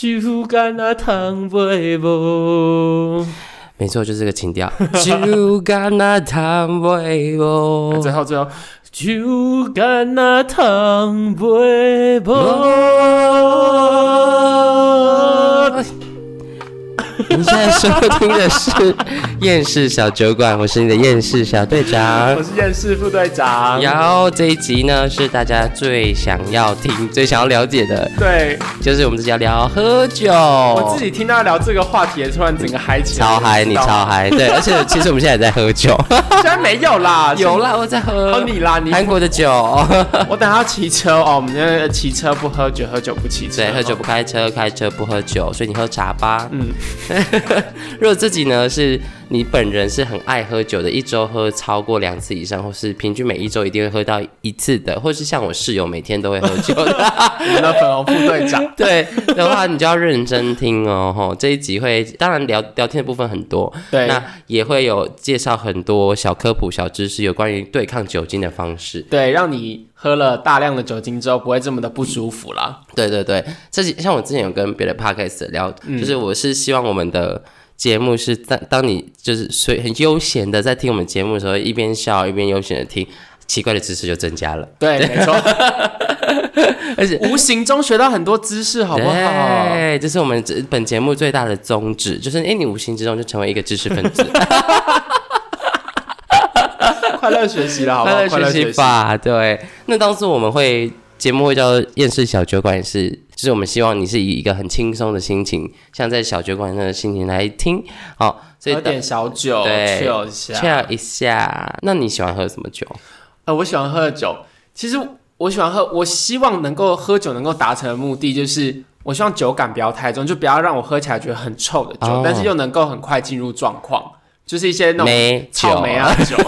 酒干那汤袂无。没错，就是这个情调。酒干那汤袂无。最后最后，酒干那汤袂无。你现在收听的是《厌世小酒馆》，我是你的厌世小队长，我是厌世副队长。然后这一集呢，是大家最想要听、最想要了解的，对，就是我们这集要聊喝酒。我自己听到聊这个话题，突然整个嗨起来，超嗨，你超嗨，对。而且其实我们现在也在喝酒，现在没有啦，有啦，我在喝。喝，你啦，你韩国的酒。我等下骑车哦，我们那骑车不喝酒，喝酒不骑车，对，喝酒不开车，开车不喝酒，所以你喝茶吧，嗯。如果自己呢是你本人是很爱喝酒的，一周喝超过两次以上，或是平均每一周一定会喝到一次的，或是像我室友每天都会喝酒的，你们的粉红副队长，对的话，你就要认真听哦。吼，这一集会当然聊聊天的部分很多，对，那也会有介绍很多小科普、小知识，有关于对抗酒精的方式，对，让你喝了大量的酒精之后不会这么的不舒服啦。对对对，这像我之前有跟别的 podcast 聊，就是我是希望我们的。节目是当当你就是随很悠闲的在听我们节目的时候，一边笑一边悠闲的听，奇怪的知识就增加了。对，没错，而且无形中学到很多知识，好不好？对，这是我们这本节目最大的宗旨，就是哎，你无形之中就成为一个知识分子。快乐学习了，好不好？快乐学习吧。对，那当时我们会。节目会叫《厌世小酒馆》，也是，就是我们希望你是以一个很轻松的心情，像在小酒馆那的心情来听，好，喝点小酒，chill 一下，chill 一下。那你喜欢喝什么酒？呃，我喜欢喝的酒，其实我喜欢喝，我希望能够喝酒能够达成的目的，就是我希望酒感不要太重，就不要让我喝起来觉得很臭的酒，但是又能够很快进入状况，就是一些那种草莓啊酒。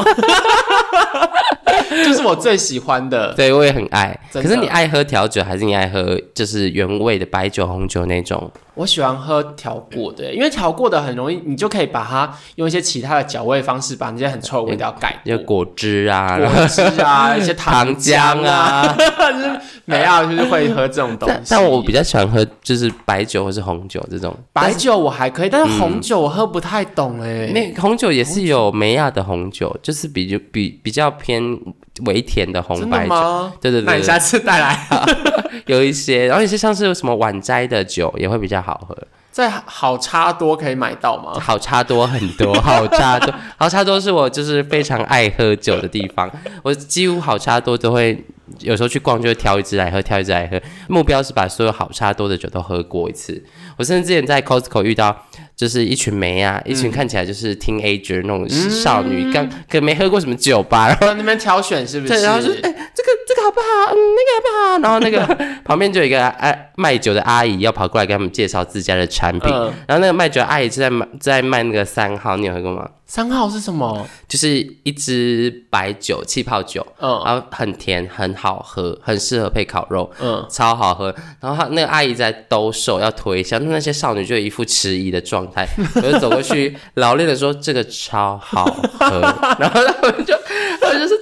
就是我最喜欢的，对我也很爱。可是你爱喝调酒，还是你爱喝就是原味的白酒、红酒那种？我喜欢喝调过的，因为调过的很容易，你就可以把它用一些其他的调味方式，把那些很臭的味道盖。就果汁啊，果汁啊，一些糖 浆啊，没有，就是会喝这种东西。但我比较喜欢喝就是白酒或是红酒这种。白酒我还可以，但是红酒我喝不太懂哎。那红酒也是有梅亚的红酒，就是比就比比较偏。微甜的红白酒，对对对，那你下次带来，有一些，然后有些像是有什么晚摘的酒也会比较好喝，在好差多可以买到吗？好差多很多，好差多，好差多是我就是非常爱喝酒的地方，我几乎好差多都会。有时候去逛就会挑一支来喝，挑一支来喝，目标是把所有好差多的酒都喝过一次。我甚至之前在 Costco 遇到，就是一群梅啊，一群看起来就是 teenager 那种少女，刚可没喝过什么酒吧，然后那边挑选是不是？对，然后说，哎，这个这个好不好？嗯，那个好不好？然后那个 旁边就有一个哎卖酒的阿姨要跑过来给他们介绍自家的产品，然后那个卖酒的阿姨就在卖在卖那个三号，你有喝过吗？三号是什么？就是一支白酒，气泡酒，嗯，然后很甜，很好喝，很适合配烤肉，嗯，超好喝。然后他那个阿姨在兜售要推销，那那些少女就一副迟疑的状态，我就走过去，老练的说：“这个超好喝。” 然后他们就我就说：“？”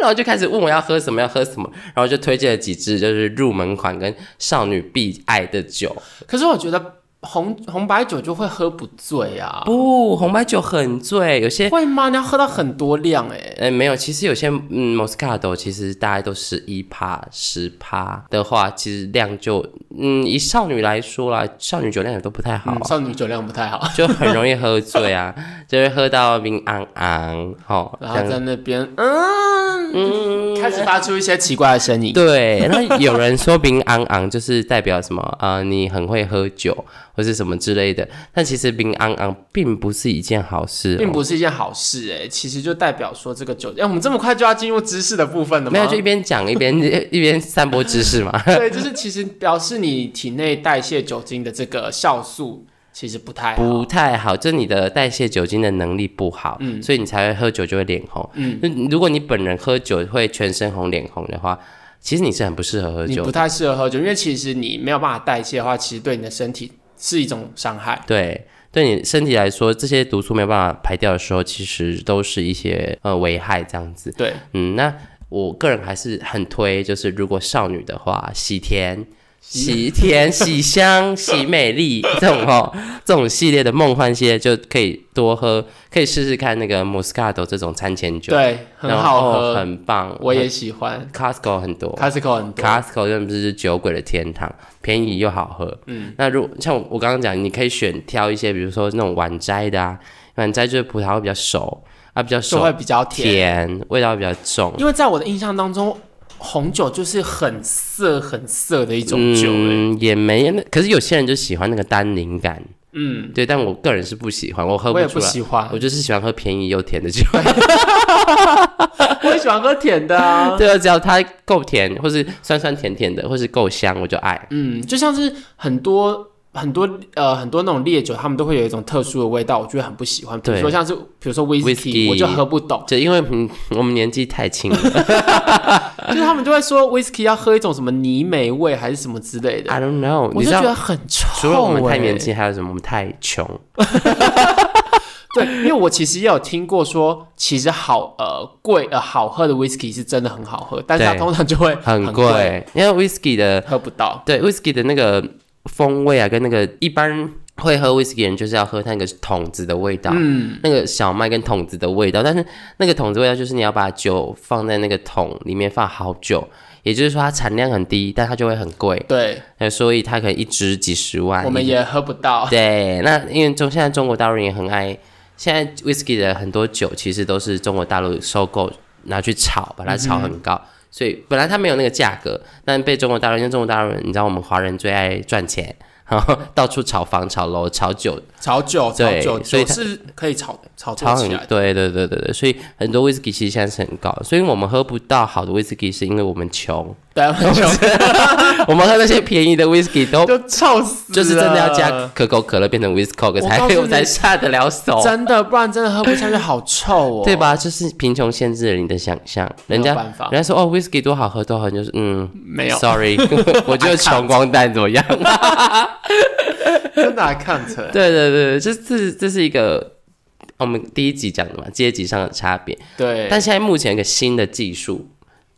然后就开始问我要喝什么，要喝什么，然后就推荐了几支就是入门款跟少女必爱的酒。可是我觉得。红红白酒就会喝不醉啊？不，红白酒很醉，有些会吗？你要喝到很多量哎？哎，没有，其实有些嗯，Moscato 其实大概都是一趴十趴的话，其实量就嗯，以少女来说啦，少女酒量也都不太好，少女酒量不太好，就很容易喝醉啊，就会喝到冰昂昂，好，然后在那边嗯嗯，开始发出一些奇怪的声音。对，然后有人说冰昂昂就是代表什么啊？你很会喝酒。或是什么之类的，但其实冰昂昂并不是一件好事，并不是一件好事哎，其实就代表说这个酒，哎，我们这么快就要进入知识的部分了吗？没有，就一边讲一边 一边散播知识嘛。对，就是其实表示你体内代谢酒精的这个酵素其实不太不太好，就你的代谢酒精的能力不好，嗯，所以你才会喝酒就会脸红，嗯，如果你本人喝酒会全身红脸红的话，其实你是很不适合喝酒，你不太适合喝酒，因为其实你没有办法代谢的话，其实对你的身体。是一种伤害，对，对你身体来说，这些毒素没有办法排掉的时候，其实都是一些呃危害这样子。对，嗯，那我个人还是很推，就是如果少女的话，喜甜喜甜、喜香、喜美丽这种哦，这种系列的梦幻系列就可以多喝，可以试试看那个 Moscato 这种餐前酒，对，很好喝，很棒，我也喜欢。Costco 很多，Costco 很多，Costco 真的是酒鬼的天堂，便宜又好喝。嗯，那如像我刚刚讲，你可以选挑一些，比如说那种晚摘的啊，晚摘就是葡萄会比较熟啊，比较熟会比较甜，味道比较重。因为在我的印象当中。红酒就是很涩、很涩的一种酒，嗯，也没那，可是有些人就喜欢那个单宁感，嗯，对，但我个人是不喜欢，我喝不出来，不喜欢，我就是喜欢喝便宜又甜的酒，我也喜欢喝甜的啊，对啊，只要它够甜，或是酸酸甜甜的，或是够香，我就爱，嗯，就像是很多。很多呃很多那种烈酒，他们都会有一种特殊的味道，我觉得很不喜欢。比如说像是比如说威士忌，我就喝不懂。就因为嗯我们年纪太轻了，就是他们就会说威士忌要喝一种什么泥煤味还是什么之类的。I don't know，我就觉得很臭。除了我们太年轻，还有什么？我们太穷。对，因为我其实也有听过说，其实好呃贵呃好喝的威士忌是真的很好喝，但是它通常就会很贵，因为威士忌的喝不到。对，威士忌的那个。风味啊，跟那个一般会喝威士忌人就是要喝那个桶子的味道，嗯，那个小麦跟桶子的味道。但是那个桶子味道就是你要把酒放在那个桶里面放好久，也就是说它产量很低，但它就会很贵。对，那所以它可能一支几十万，我们也喝不到。对，那因为中现在中国大陆人也很爱，现在威士忌的很多酒其实都是中国大陆收购拿去炒，把它炒很高。所以本来它没有那个价格，但被中国大陆，因为中国大陆人，你知道我们华人最爱赚钱。然后到处炒房、炒楼、炒酒、炒酒、炒酒，所以是可以炒炒炒很。对对对对对，所以很多威士忌其实现在是很高，所以我们喝不到好的威士忌，是因为我们穷。对，穷。我们喝那些便宜的威士忌都就臭死，就是真的要加可口可乐变成威士忌才才下得了手。真的，不然真的喝不下去，好臭哦。对吧？就是贫穷限制了你的想象。人家人家说哦，威士忌多好喝，多好喝，就是嗯，没有，sorry，我就是穷光蛋，怎么样？真的看成？对对对，这这这是一个我们第一集讲的嘛，阶级上的差别。对，但现在目前一个新的技术，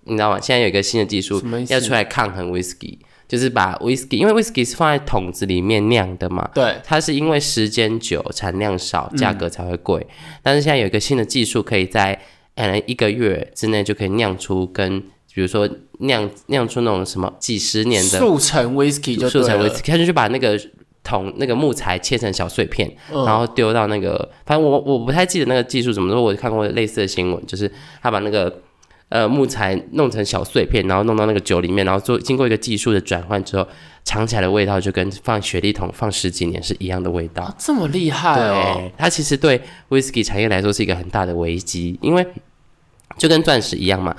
你知道吗？现在有一个新的技术要出来抗衡 whisky，就是把 whisky，因为 whisky 是放在桶子里面酿的嘛，对，它是因为时间久、产量少、价格才会贵。但是现在有一个新的技术，可以在呃一个月之内就可以酿出跟。比如说酿酿出那种什么几十年的速成 whisky 就速成 whisky，他就去把那个桶那个木材切成小碎片，然后丢到那个，反正我我不太记得那个技术怎么说，我看过类似的新闻，就是他把那个呃木材弄成小碎片，然后弄到那个酒里面，然后做经过一个技术的转换之后，尝起来的味道就跟放雪莉桶放十几年是一样的味道，这么厉害哦！它其实对 whisky 产业来说是一个很大的危机，因为就跟钻石一样嘛。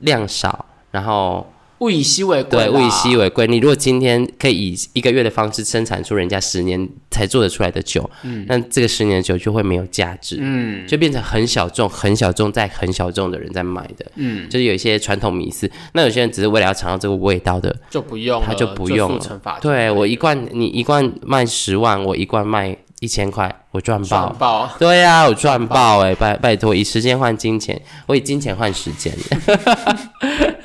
量少，然后物以稀为贵。对，物以稀为贵。你如果今天可以以一个月的方式生产出人家十年才做得出来的酒，嗯，那这个十年的酒就会没有价值，嗯，就变成很小众、很小众在很小众的人在买的，嗯，就是有一些传统迷思。那有些人只是为了要尝到这个味道的，就不用，他就不用了。对我一罐，你一罐卖十万，我一罐卖。一千块，我赚爆！对呀，我赚爆哎！拜拜托，以时间换金钱，我以金钱换时间。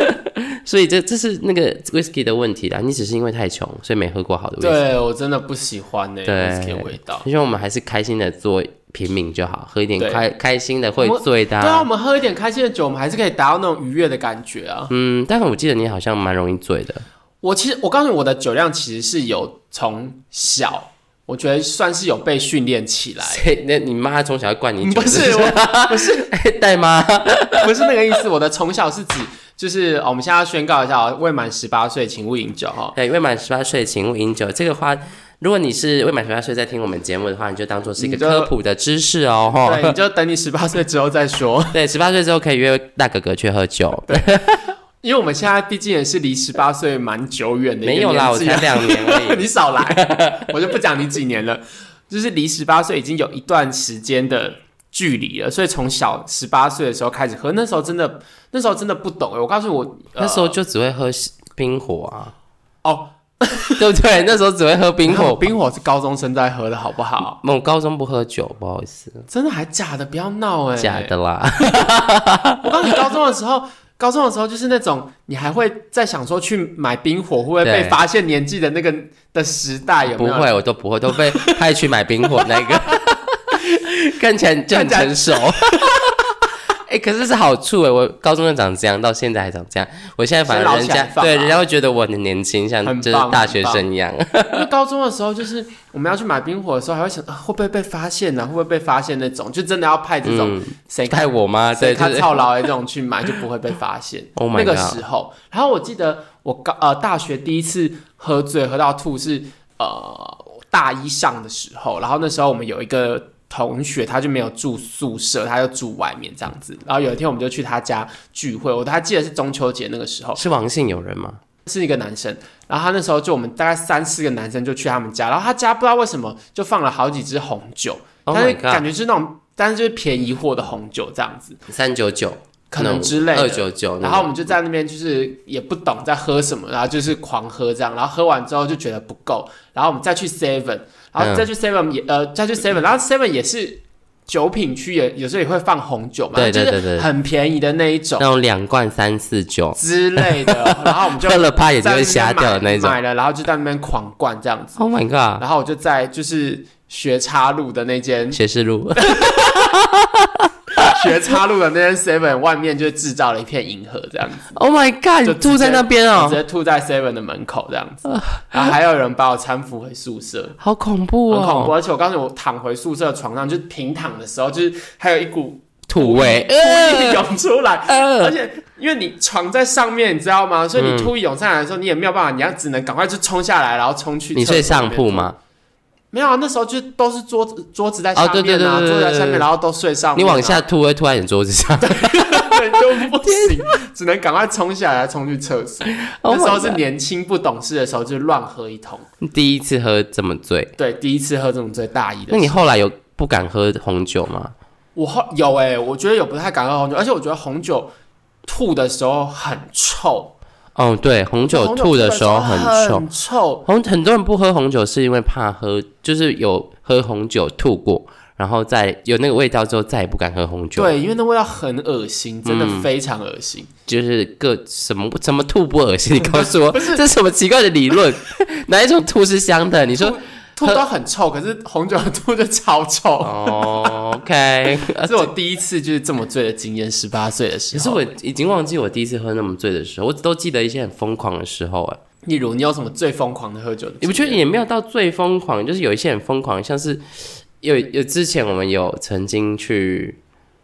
所以这这是那个 whisky 的问题啦。你只是因为太穷，所以没喝过好的 whisky。对我真的不喜欢那 whisky 味道。因为我们还是开心的做平民就好，喝一点开开心的会醉的。对啊，我们喝一点开心的酒，我们还是可以达到那种愉悦的感觉啊。嗯，但是我记得你好像蛮容易醉的。我其实我告诉你，我的酒量其实是有从小。我觉得算是有被训练起来。那你妈从小要灌你酒？不是，不 是带妈，不是那个意思。我的从小是指，就是我们现在要宣告一下，未满十八岁请勿饮酒哈。对，未满十八岁请勿饮酒。这个话，如果你是未满十八岁在听我们节目的话，你就当做是一个科普的知识哦。对，你就等你十八岁之后再说。对，十八岁之后可以约大哥哥去喝酒。对。因为我们现在毕竟也是离十八岁蛮久远的，没有啦，我才两年而已。你少来，我就不讲你几年了，就是离十八岁已经有一段时间的距离了。所以从小十八岁的时候开始喝，那时候真的，那时候真的不懂哎。我告诉我，那时候就只会喝冰火啊，哦，对不对？那时候只会喝冰火，冰火是高中生在喝的好不好？我高中不喝酒，不好意思。真的还假的？不要闹哎，假的啦。我告诉你，高中的时候。高中的时候就是那种你还会在想说去买冰火会不会被发现年纪的那个的时代有没有？不会，我都不会，都被派去买冰火那个，看起来就很成熟。哎，可是是好处哎，我高中就长这样，到现在还长这样。我现在反而人家对人家会觉得我很年轻，像就是大学生一样。因为高中的时候，就是我们要去买冰火的时候，还会想会不会被发现呢？会不会被发现那种？就真的要派这种谁派我吗？对，他操劳的这种去买，就不会被发现。那个时候，然后我记得我高呃大学第一次喝醉喝到吐是呃大一上的时候，然后那时候我们有一个。同学他就没有住宿舍，他就住外面这样子。然后有一天我们就去他家聚会，我还记得是中秋节那个时候。是王姓友人吗？是一个男生。然后他那时候就我们大概三四个男生就去他们家，然后他家不知道为什么就放了好几支红酒，但是感觉是那种，但是就是便宜货的红酒这样子，三九九可能之类的。二九九。然后我们就在那边就是也不懂在喝什么，然后就是狂喝这样，然后喝完之后就觉得不够，然后我们再去 Seven。然后再去 Seven 也呃再去 Seven，然后 Seven 也是酒品区，也有时候也会放红酒嘛，对对对对，很便宜的那一种，那种两罐三四九之类的，然后我们就喝了怕也就会瞎掉的那种，买了然后就在那边狂灌这样子。Oh my god！然后我就在就是学插路的那间学士路。学插入的那间 Seven 外面就制造了一片银河这样子。Oh my god！就吐在那边哦，直接吐在 Seven 的门口这样子。然后还有人把我搀扶回宿舍，好恐怖哦，很恐怖。而且我刚才我躺回宿舍床上，就平躺的时候，就是还有一股土味吐意涌出来。而且因为你床在上面，你知道吗？所以你吐一涌上来的时候，你也没有办法，你要只能赶快就冲下来，然后冲去。你睡上铺吗？没有啊，那时候就都是桌子，桌子在下面啊，桌子在下面，然后都睡上。你往下吐会吐在你桌子上，对，就不行，只能赶快冲下来，冲去厕所。那时候是年轻不懂事的时候，就乱喝一通。第一次喝这么醉？对，第一次喝这么醉，大一的。那你后来有不敢喝红酒吗？我后有哎，我觉得有不太敢喝红酒，而且我觉得红酒吐的时候很臭。哦，对，红酒吐的时候很臭，臭。红很多人不喝红酒是因为怕喝，就是有喝红酒吐过，然后再有那个味道之后再也不敢喝红酒。对，因为那味道很恶心，真的非常恶心。就是各什么怎么吐不恶心？你告诉我，这是什么奇怪的理论？哪一种吐是香的？你说。吐都很臭，可是红酒吐就超臭。哦，OK，是我第一次就是这么醉的经验，十八岁的时候。可是我已经忘记我第一次喝那么醉的时候，我都记得一些很疯狂的时候。哎，例如你有什么最疯狂的喝酒？你不觉得也没有到最疯狂，就是有一些很疯狂，像是有有之前我们有曾经去。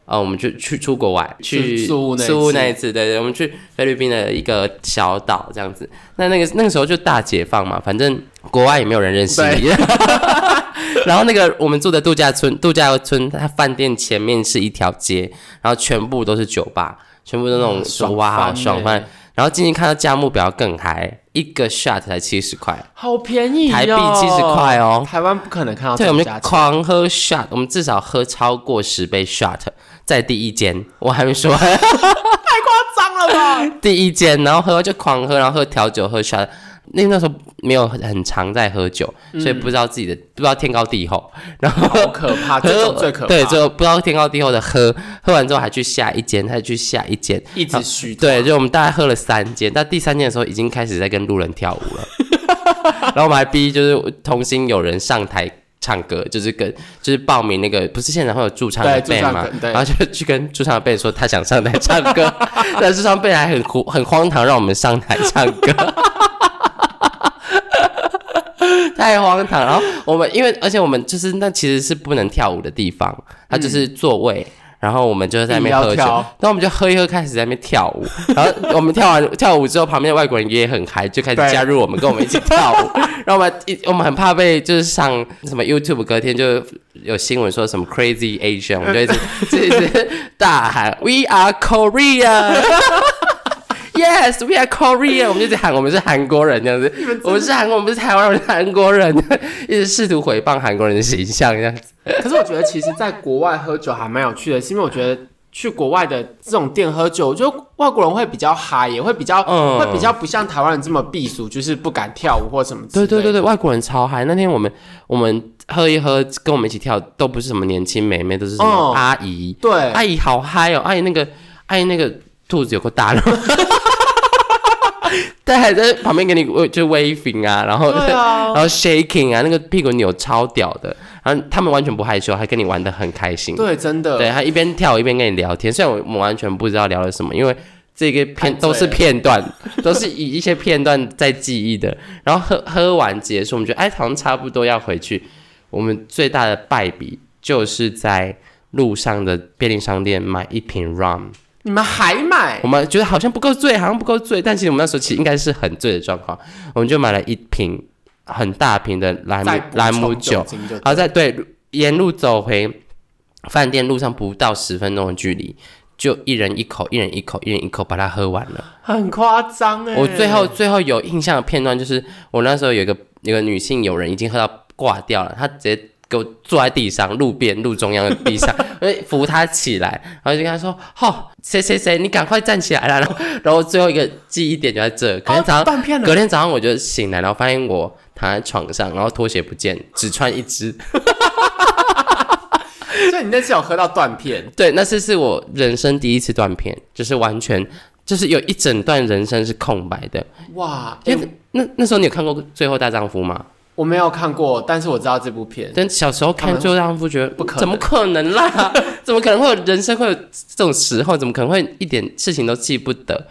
哦，我们就去出国玩，去苏屋那一次，对对，我们去菲律宾的一个小岛这样子。那那个那个时候就大解放嘛，反正国外也没有人认识你。然后那个我们住的度假村，度假村它饭店前面是一条街，然后全部都是酒吧，全部都那种哇爽翻。然后进去看到价目表更嗨，一个 shot 才七十块，好便宜台币七十块哦。台湾不可能看到这对，我们狂喝 shot，我们至少喝超过十杯 shot。在第一间，我还没说完，太夸张了吧？第一间，然后喝就狂喝，然后喝调酒，喝下。那那时候没有很常在喝酒，所以不知道自己的不知道天高地厚，然后好可怕，这种最可怕。对，就不知道天高地厚的喝，喝完之后还去下一间，再去下一间，一直虚。对，就我们大概喝了三间，到第三间的时候已经开始在跟路人跳舞了，然后我们还逼就是同行有人上台。唱歌就是跟就是报名那个不是现场会有驻唱的 band 吗？然后就去跟驻唱的 band 说他想上台唱歌，但驻唱 band 还很苦很荒唐，让我们上台唱歌，太荒唐。然后我们因为而且我们就是那其实是不能跳舞的地方，它就是座位。然后我们就在那边喝酒，然后我们就喝一喝，开始在那边跳舞。然后我们跳完跳舞之后，旁边的外国人也很嗨，就开始加入我们，跟我们一起跳舞。然后我们一我们很怕被就是上什么 YouTube，隔天就有新闻说什么 Crazy Asian，我们就一直 一直大喊 We are Korea。Yes, we are Korean。我们就在喊，我们是韩国人这样子。我们是韩国，我们是台湾人，韩国人，一直试图回谤韩国人的形象这样子。可是我觉得，其实在国外喝酒还蛮有趣的，是因为我觉得去国外的这种店喝酒，我觉得外国人会比较嗨，也会比较，会比较不像台湾人这么避俗，就是不敢跳舞或什么。对对对对，外国人超嗨。那天我们我们喝一喝，跟我们一起跳都不是什么年轻美眉，都是什么阿姨。对，阿姨好嗨哦，阿姨那个阿姨那个。肚子有个大了。但还在旁边给你就 waving 啊，然后 然后 shaking 啊，那个屁股扭超屌的，然后他们完全不害羞，还跟你玩的很开心。对，真的。对他一边跳一边跟你聊天，虽然我我完全不知道聊了什么，因为这个片都是片段，都是以一些片段在记忆的。然后喝喝完结束，我们觉得哎，好像差不多要回去。我们最大的败笔就是在路上的便利商店买一瓶 rum。你们还买？我们觉得好像不够醉，好像不够醉，但其实我们那时候其实应该是很醉的状况。我们就买了一瓶很大瓶的兰姆兰姆酒，然后在对沿路走回饭店路上不到十分钟的距离，就一人一口，一人一口，一人一口把它喝完了，很夸张哎！我最后最后有印象的片段就是，我那时候有一个一个女性友人已经喝到挂掉了，她直接。给我坐在地上，路边路中央的地上，扶他起来，然后就跟他说：“好，谁谁谁，你赶快站起来了。”然后，然后最后一个记忆点就在这。隔天早上，隔天早上我就醒来，然后发现我躺在床上，然后拖鞋不见，只穿一只。所以你那次有喝到断片？对，那次是我人生第一次断片，就是完全就是有一整段人生是空白的。哇！因为那那时候你有看过《最后大丈夫》吗？我没有看过，但是我知道这部片。但小时候看就让不觉得不可能，怎么可能啦？怎么可能会有人生会有这种时候？怎么可能会一点事情都记不得？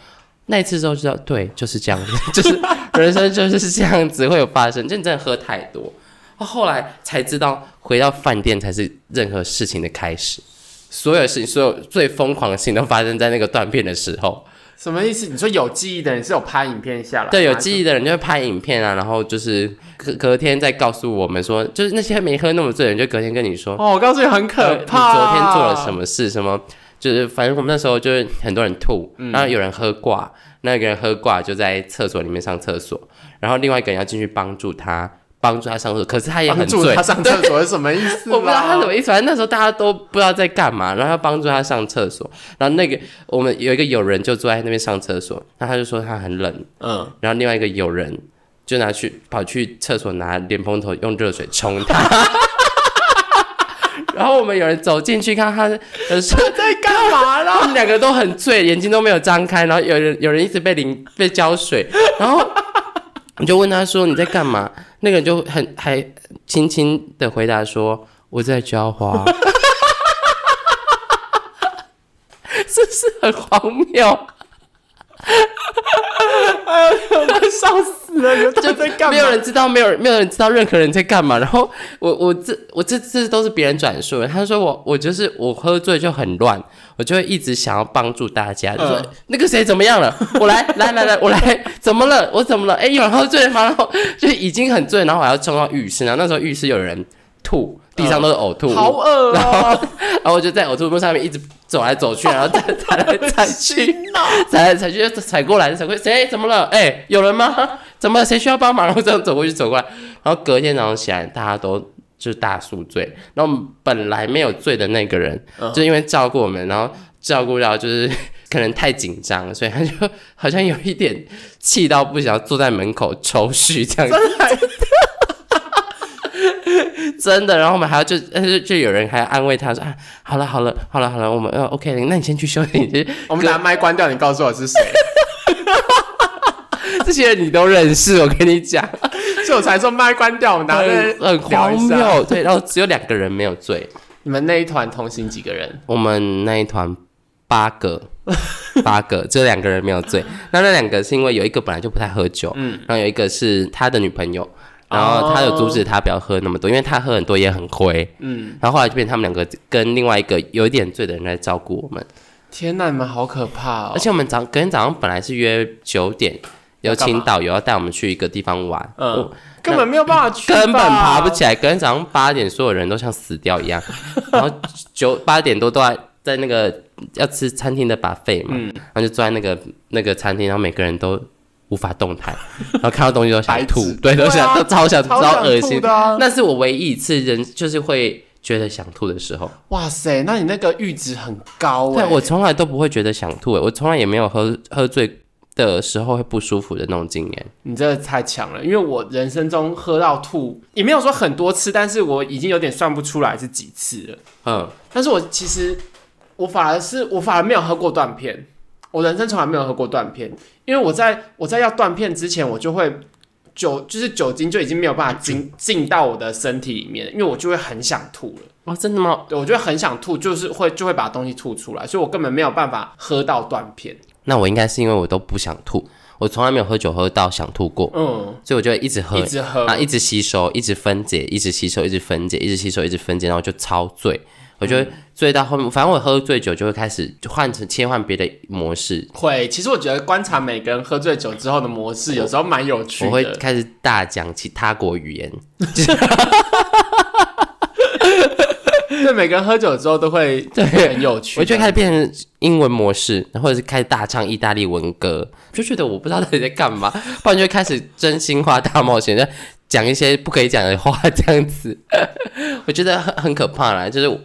那一次之后知道，对，就是这样子，就是人生就是这样子会有发生。就你真的喝太多，后来才知道回到饭店才是任何事情的开始。所有事情，所有最疯狂的事情都发生在那个断片的时候。什么意思？你说有记忆的人是有拍影片下来？对，有记忆的人就会拍影片啊，然后就是隔隔天再告诉我们说，就是那些没喝那么醉的人，就隔天跟你说，哦，我告诉你很可怕，你昨天做了什么事？什么？就是反正我们那时候就是很多人吐，然后有人喝挂，那个人喝挂就在厕所里面上厕所，然后另外一个人要进去帮助他。帮助他上厕所，可是他也很醉。他上厕所是什么意思？我不知道他什么意思。反正那时候大家都不知道在干嘛，然后要帮助他上厕所。然后那个我们有一个友人就坐在那边上厕所，然后他就说他很冷。嗯。然后另外一个友人就拿去跑去厕所拿莲蓬头用热水冲他。然后我们有人走进去看他，说在干嘛呢？他们两个都很醉，眼睛都没有张开。然后有人有人一直被淋被浇水，然后我就问他说你在干嘛？那个人就很还轻轻的回答说：“我在浇花。”是不是很荒谬？哎呀，我笑死了！就在干嘛？没有人知道，没有没有人知道任何人在干嘛。然后我我这我这次都是别人转述的。他说我我就是我喝醉就很乱，我就会一直想要帮助大家。就说那个谁怎么样了？我来来来来，我来怎么了？我怎么了？哎，有人喝醉吗？然后就已经很醉，然后我要冲到浴室。然后那时候浴室有人吐。地上都是呕吐，好恶 然后，然后我就在呕吐物上面一直走来走去，然后再踩来踩去，踩来踩去，踩过来踩过，谁怎么了？哎，有人吗？怎么？谁需要帮忙？然后这样走过去走过来，然后隔天早上起来，大家都就是大宿醉。然后本来没有醉的那个人，就因为照顾我们，然后照顾到就是 可能太紧张，所以他就 好像有一点气到不想坐在门口抽蓄这样子。真的，然后我们还要就就 就有人还要安慰他说啊，好了好了好了好了，我们呃 OK，那你先去休息。我们拿麦关掉，你告诉我是谁？这些人你都认识，我跟你讲，所以我才说麦关掉，我们拿很荒谬。对，然后只有两个人没有醉。你们那一团同行几个人？我们那一团八个，八个，只有两个人没有醉。那那两个是因为有一个本来就不太喝酒，嗯，然后有一个是他的女朋友。然后他有阻止他不要喝那么多，因为他喝很多也很亏。嗯，然后后来就变他们两个跟另外一个有一点醉的人来照顾我们。天哪，你们好可怕哦！而且我们早隔天早上本来是约九点，有请导游要带我们去一个地方玩。嗯，根本没有办法去，根本爬不起来。隔天早上八点，所有人都像死掉一样。然后九八点多都在在那个要吃餐厅的把费嘛，然后就坐在那个那个餐厅，然后每个人都。无法动弹，然后看到东西都想吐，对，都想都超想超恶心。那是我唯一一次人就是会觉得想吐的时候。哇塞，那你那个阈值很高哎！我从来都不会觉得想吐，我从来也没有喝喝醉的时候会不舒服的那种经验。你这太强了，因为我人生中喝到吐也没有说很多次，但是我已经有点算不出来是几次了。嗯，但是我其实我反而是我反而没有喝过断片。我人生从来没有喝过断片，因为我在我在要断片之前，我就会酒就是酒精就已经没有办法进进到我的身体里面，因为我就会很想吐了。哦，真的吗？对，我觉得很想吐，就是会就会把东西吐出来，所以我根本没有办法喝到断片。那我应该是因为我都不想吐，我从来没有喝酒喝到想吐过，嗯，所以我就一直喝，一直喝啊，一直吸收，一直分解，一直吸收，一直分解，一直吸收，一直分解，然后就超醉。我觉得醉到后面，反正我喝醉酒就会开始换成切换别的模式。会，其实我觉得观察每个人喝醉酒之后的模式，有时候蛮有趣的。我会开始大讲其他国语言。对，每个人喝酒之后都会对很有趣。我就开始变成英文模式，或者是开始大唱意大利文歌，就觉得我不知道到底在干嘛。不然就开始真心话大冒险，讲一些不可以讲的话，这样子。我觉得很很可怕啦，就是。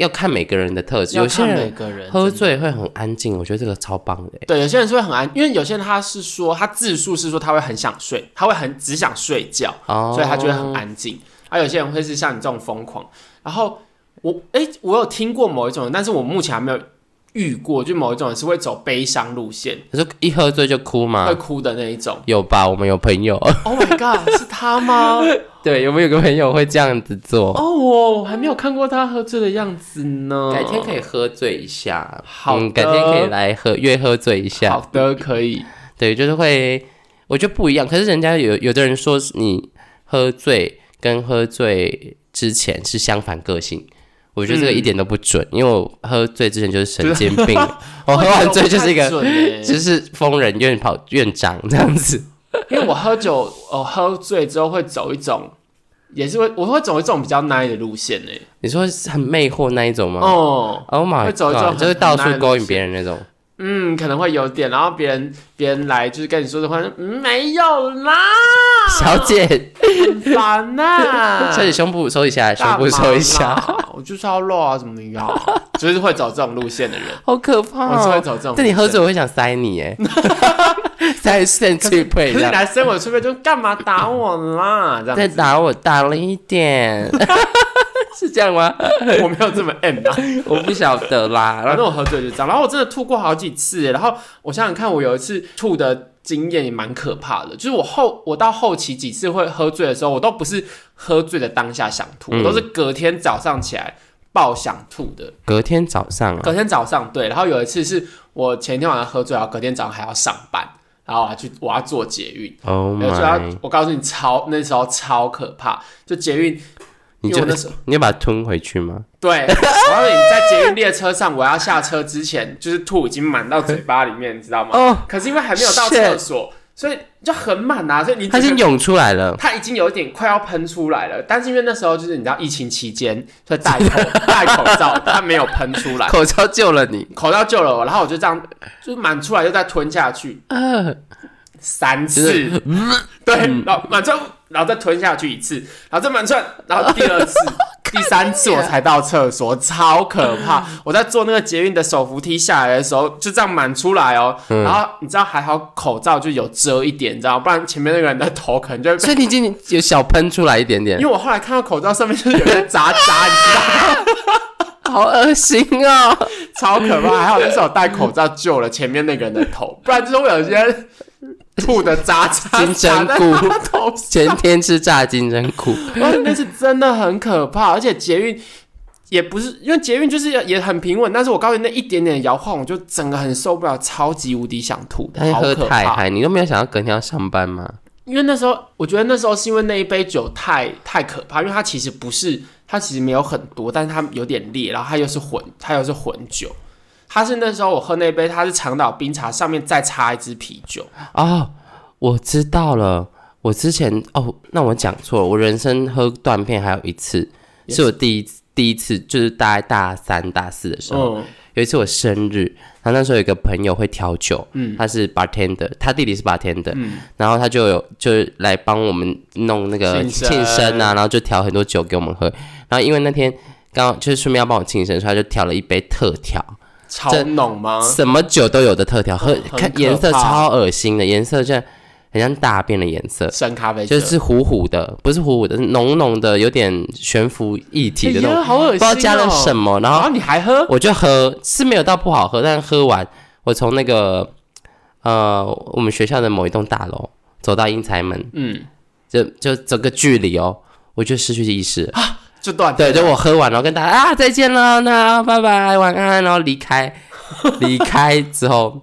要看每个人的特质，有些人喝醉会很安静，我觉得这个超棒的。对，有些人是会很安，因为有些人他是说他自述是说他会很想睡，他会很只想睡觉，所以他就会很安静。而有些人会是像你这种疯狂。然后我哎，我有听过某一种人，但是我目前还没有。遇过就某一种人是会走悲伤路线，可是一喝醉就哭吗？会哭的那一种，有吧？我们有朋友。Oh my god，是他吗？对，有没有个朋友会这样子做？哦，我还没有看过他喝醉的样子呢。改天可以喝醉一下，好，改天可以来喝约喝醉一下。好的，可以。对，就是会，我觉得不一样。可是人家有有的人说，你喝醉跟喝醉之前是相反个性。我觉得这个一点都不准，因为我喝醉之前就是神经病，我喝完醉就是一个就是疯人院跑院长这样子。因为我喝酒，我喝醉之后会走一种，也是会我会走一种比较 nice 的路线呢。你说很魅惑那一种吗？哦，Oh my，会走一种就是到处勾引别人那种。嗯，可能会有点，然后别人别人来就是跟你说的话，没有啦，小姐，烦呐，小姐胸部，收一下，胸部收一下，我就是要露啊，怎么样？就是会走这种路线的人，好可怕，我是会走这种。但你喝醉我会想塞你哎，塞肾去配，可是来塞我脆配就干嘛打我啦？这样再打我打了一点。是这样吗？我没有这么 M 啊，我不晓得啦。然后我喝醉就这样，然后我真的吐过好几次。然后我想想看，我有一次吐的经验也蛮可怕的，就是我后我到后期几次会喝醉的时候，我都不是喝醉的当下想吐，我都是隔天早上起来爆想吐的。隔天早上，隔天早上对。然后有一次是我前天晚上喝醉，然后隔天早上还要上班，然后我要去我要做捷运。哦，my！我告诉你，超那时候超可怕，就捷运。你就你要把它吞回去吗？对，我告诉你，在捷运列车上，我要下车之前，就是吐已经满到嘴巴里面，你知道吗？哦。可是因为还没有到厕所，所以就很满啊，所以你它已经涌出来了，它已经有一点快要喷出来了。但是因为那时候就是你知道疫情期间，所以戴口戴口罩，它没有喷出来。口罩救了你，口罩救了我，然后我就这样，就满出来又再吞下去，嗯，三次，对，然后满出。然后再吞下去一次，然后再满串，然后第二次、第三次我才到厕所，超可怕！我在坐那个捷运的手扶梯下来的时候，就这样满出来哦。然后你知道还好口罩就有遮一点，你知道不然前面那个人的头可能就……所以你已经有小喷出来一点点。因为我后来看到口罩上面就是有些渣渣，你知道吗？好恶心哦，超可怕！还好那时候戴口罩救了前面那个人的头，不然就是会有些。吐的炸 金针菇，前天吃炸金针菇，那是真的很可怕。而且捷运也不是，因为捷运就是也很平稳，但是我告诉你，那一点点摇晃，我就整个很受不了，超级无敌想吐的，好可怕。你都没有想到隔天要上班吗？因为那时候，我觉得那时候是因为那一杯酒太太可怕，因为它其实不是，它其实没有很多，但是它有点烈，然后它又是混，它又是混酒。它是那时候我喝那杯，它是长岛冰茶，上面再插一支啤酒。哦，我知道了。我之前哦，那我讲错了。我人生喝断片还有一次，是我第一第一次，就是大概大三大四的时候，有一次我生日，然后那时候有一个朋友会调酒，嗯，他是 bartender，他弟弟是 bartender，嗯，然后他就有就是来帮我们弄那个庆生啊，然后就调很多酒给我们喝。然后因为那天刚就是顺便要帮我庆生，所以他就调了一杯特调。超浓吗？什么酒都有的特调，喝看颜色超恶心的，颜色就很像大便的颜色，深咖啡就是糊糊的，不是糊糊的，是浓浓的，有点悬浮液体的那种，好恶心，不知道加了什么。然后你还喝？我就喝，是没有到不好喝，但是喝完我从那个呃我们学校的某一栋大楼走到英才门，嗯，就就走个距离哦，我就失去意识啊，就断对，就我喝完然后跟大家啊再见了，那拜拜晚安，然后离开，离开之后。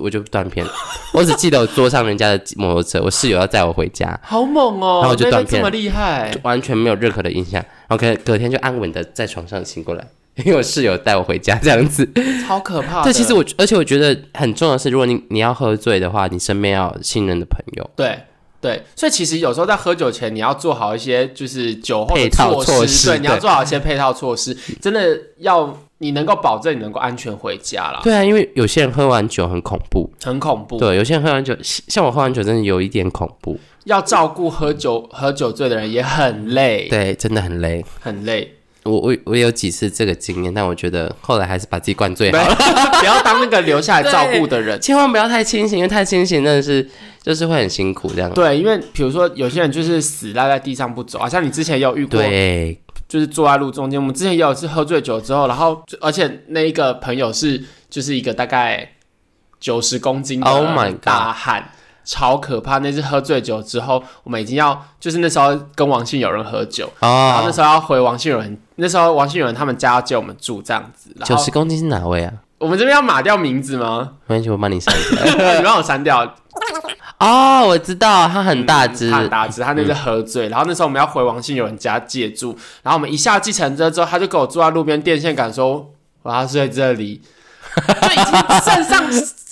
我就断片了，我只记得我坐上人家的摩托车，我室友要载我回家，好猛哦！然后我就断片，这么厉害，完全没有任何的印象。然后隔隔天就安稳的在床上醒过来，因为我室友带我回家，这样子，超可怕。对，其实我而且我觉得很重要的是，如果你你要喝醉的话，你身边要信任的朋友。对对，所以其实有时候在喝酒前，你要做好一些就是酒后的措施，对，你要做好一些配套措施，真的要。你能够保证你能够安全回家了？对啊，因为有些人喝完酒很恐怖，很恐怖。对，有些人喝完酒，像我喝完酒真的有一点恐怖。要照顾喝酒喝酒醉的人也很累，对，真的很累，很累。我我我有几次这个经验，但我觉得后来还是把自己灌醉好了，不要当那个留下来照顾的人，千万不要太清醒，因为太清醒真的是就是会很辛苦这样。对，因为比如说有些人就是死赖在地上不走，好像你之前也有遇过。对。就是坐在路中间，我们之前也有一次喝醉酒之后，然后而且那一个朋友是就是一个大概九十公斤的大汉，超可怕。那次喝醉酒之后，我们已经要就是那时候跟王信有人喝酒，然后那时候要回王信有人，那时候王信有人他们家要接我们住这样子。九十公斤是哪位啊？我们这边要码掉名字吗？没关系，我帮你删掉，你帮我删掉。哦，我知道他很大只，很大只。他那次喝醉，然后那时候我们要回王信有人家借住，然后我们一下计程车之后，他就给我坐在路边电线杆说：“我要睡这里。”就已经站上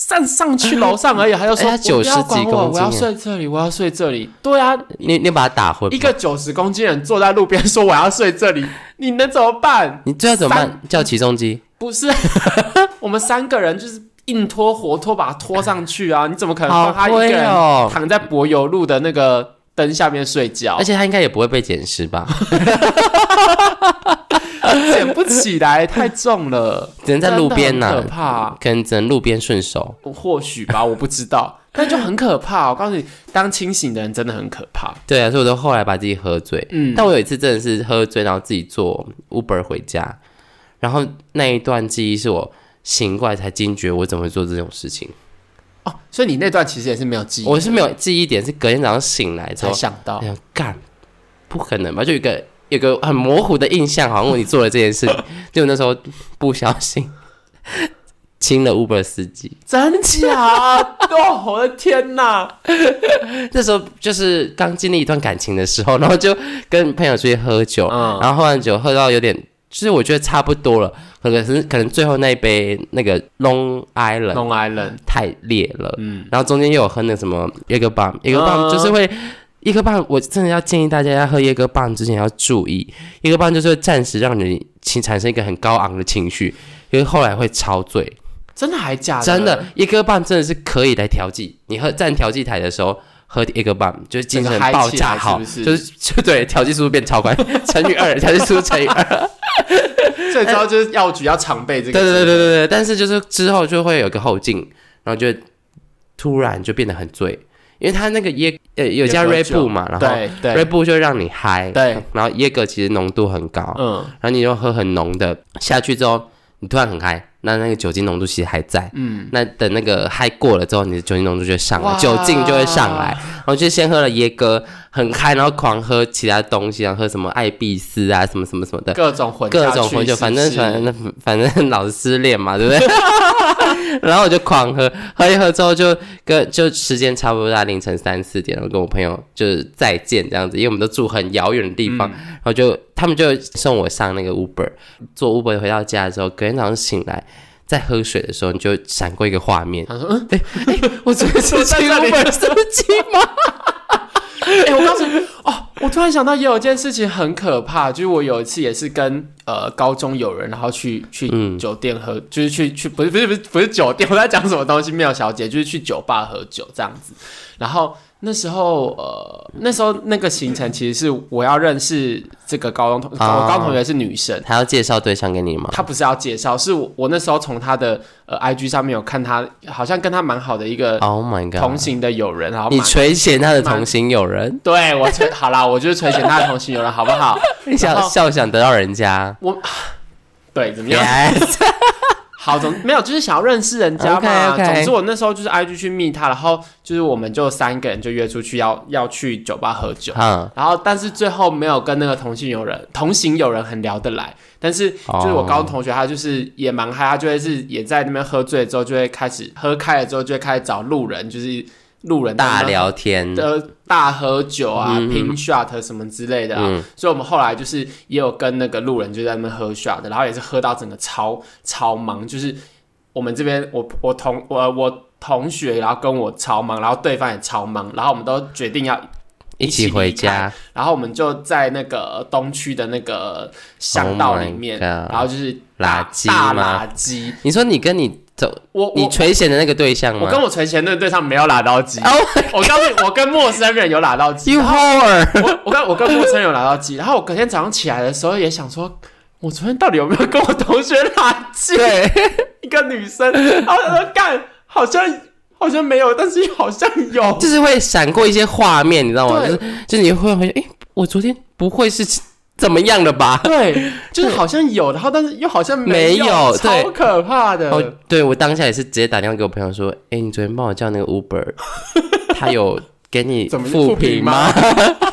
站上去楼上而已，还要说：“九十几公斤，我要睡这里，我要睡这里。”对啊，你你把他打昏。一个九十公斤人坐在路边说：“我要睡这里。”你能怎么办？你知道怎么办？叫起重机？不是，我们三个人就是。硬拖活拖把他拖上去啊！你怎么可能放他一个人躺在柏油路的那个灯下面睡觉？而且他应该也不会被捡尸吧？捡不起来，太重了，只能在路边呢。可怕，可能只能路边顺手。或许吧，我不知道，但就很可怕。我告诉你，当清醒的人真的很可怕。对啊，所以我都后来把自己喝醉。嗯，但我有一次真的是喝醉，然后自己坐 Uber 回家，然后那一段记忆是我。醒过来才惊觉，我怎么会做这种事情？哦，所以你那段其实也是没有记忆，我是没有记忆点，是隔天早上醒来才想到。干，不可能吧？就一个有个很模糊的印象，好像你做了这件事，就那时候不小心 亲了 Uber 司机，真假？哦，我的天哪！那时候就是刚经历一段感情的时候，然后就跟朋友出去喝酒，然后喝完酒喝到有点。其实我觉得差不多了，可能是可能最后那一杯那个 Long Island，Long Island 太烈了，嗯，然后中间又有喝那什么一个棒，椰格棒就是会椰格棒，我真的要建议大家要喝椰格棒之前要注意，椰格棒就是会暂时让你情产生一个很高昂的情绪，因为后来会超醉，真的还假的？真的，椰格棒真的是可以来调剂，你喝站调剂台的时候。喝一个棒，就是精神爆炸，好，就是就对，调剂速度变超快，乘以二，调剂速度乘以二。最糟就是药局要常备这个。对对对对对但是就是之后就会有个后劲，然后就突然就变得很醉，因为他那个椰呃有加瑞布嘛，然后瑞布就让你嗨，对，然后椰格其实浓度很高，嗯，然后你就喝很浓的下去之后，你突然很嗨。那那个酒精浓度其实还在，嗯，那等那个嗨过了之后，你的酒精浓度就上来，酒精就会上来，然后就先喝了椰哥，很嗨，然后狂喝其他东西，然后喝什么艾必斯啊，什么什么什么的，各种混各种混酒，反正反正反正老是失恋嘛，对不对？然后我就狂喝，喝一喝之后就跟就时间差不多在凌晨三四点，我跟我朋友就是再见这样子，因为我们都住很遥远的地方，然后就他们就送我上那个 Uber，坐 Uber 回到家的时候，隔天早上醒来。在喝水的时候，你就闪过一个画面。他说：“嗯，哎哎，我昨天是亲了本司机吗？” 哎，我告诉你哦，我突然想到，也有件事情很可怕，就是我有一次也是跟呃高中友人，然后去去酒店喝，就是去去不是不是不是不是酒店，我在讲什么东西？妙小姐就是去酒吧喝酒这样子，然后。那时候，呃，那时候那个行程其实是我要认识这个高中同，我高中同学是女生，她要介绍对象给你吗？她不是要介绍，是我我那时候从她的呃 I G 上面有看她，好像跟她蛮好的一个 Oh my God 同行的友人，然后你垂涎她的同行友人？对我垂好啦，我就是垂涎她的同行友人，好不好？笑笑想得到人家，我 对怎么样？好，总没有，就是想要认识人家嘛。总之我那时候就是 IG 去密他，然后就是我们就三个人就约出去要要去酒吧喝酒。嗯，然后但是最后没有跟那个同性友人同行友人很聊得来，但是就是我高中同学他就是也蛮嗨，他就会是也在那边喝醉之后就会开始喝开了之后就会开始找路人，就是。路人大聊天。的大喝酒啊，拼 shot 什么之类的啊，所以我们后来就是也有跟那个路人就在那边喝 shot，然后也是喝到整个超超忙，就是我们这边我我同我我同学，然后跟我超忙，然后对方也超忙，然后我们都决定要一起回家，然后我们就在那个东区的那个巷道里面，然后就是垃圾大垃圾。你说你跟你。走，我你垂涎的那个对象吗？我跟我垂涎那个对象没有拉到机。我告诉你，我跟陌生人有拉到机。You whore！我我跟我跟陌生人有拿到机，然后我隔天早上起来的时候也想说，我昨天到底有没有跟我同学拿机？对，一个女生，然后说干，好像好像没有，但是好像有，就是会闪过一些画面，你知道吗？就是就是你会发现，哎，我昨天不会是。怎么样的吧？对，就是好像有，然后但是又好像没有，超可怕的。哦，对我当下也是直接打电话给我朋友说：“哎，你昨天帮我叫那个 Uber，他有给你复评吗？”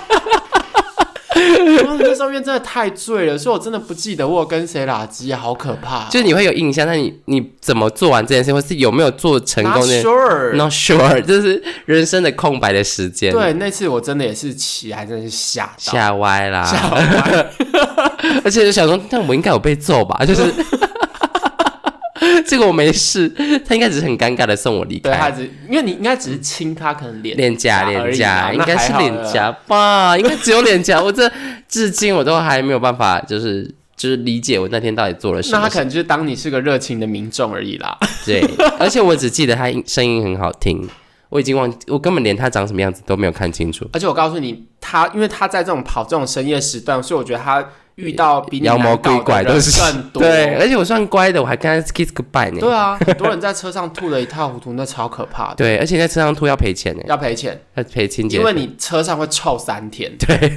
那上面真的太醉了，所以我真的不记得我跟谁拉机，好可怕。就是你会有印象，但你你怎么做完这件事，或是有没有做成功？Not sure，Not sure，就是人生的空白的时间。对，那次我真的也是起来，真的是吓吓歪啦，吓歪。而且就想说，但我应该有被揍吧？就是。这个我没事，他应该只是很尴尬的送我离开。对，他只因为你应该只是亲他，可能脸脸颊脸颊，应该是脸颊吧？应该只有脸颊。我这至今我都还没有办法，就是就是理解我那天到底做了什么。那他可能就是当你是个热情的民众而已啦。对，而且我只记得他声音很好听，我已经忘，我根本连他长什么样子都没有看清楚。而且我告诉你，他因为他在这种跑这种深夜时段，所以我觉得他。遇到比妖魔鬼怪都是更 多，对，而且我算乖的，我还跟他 kiss goodbye 呢。对啊，很多人在车上吐的一塌糊涂，那超可怕的。对，而且在车上吐要赔钱呢，要赔钱，要赔清洁，因为你车上会臭三天。对，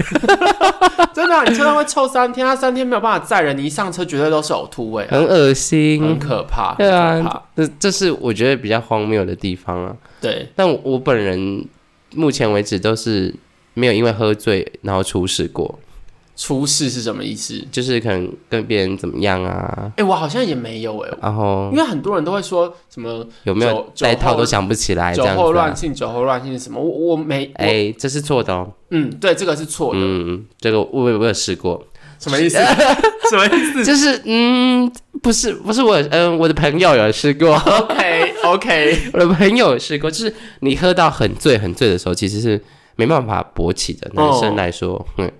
真的，你车上会臭三天，他三天没有办法载人，你一上车绝对都是呕吐味，很恶心，很可怕。对啊，这这是我觉得比较荒谬的地方啊。对，但我本人目前为止都是没有因为喝醉然后出事过。出事是什么意思？就是可能跟别人怎么样啊？哎，我好像也没有哎。然后，因为很多人都会说什么有没有带套都想不起来，酒后乱性，酒后乱性是什么？我我没哎，这是错的哦。嗯，对，这个是错的。嗯，这个我我有试过，什么意思？什么意思？就是嗯，不是不是我嗯，我的朋友有试过。OK OK，我的朋友试过，就是你喝到很醉很醉的时候，其实是没办法勃起的。男生来说，嗯。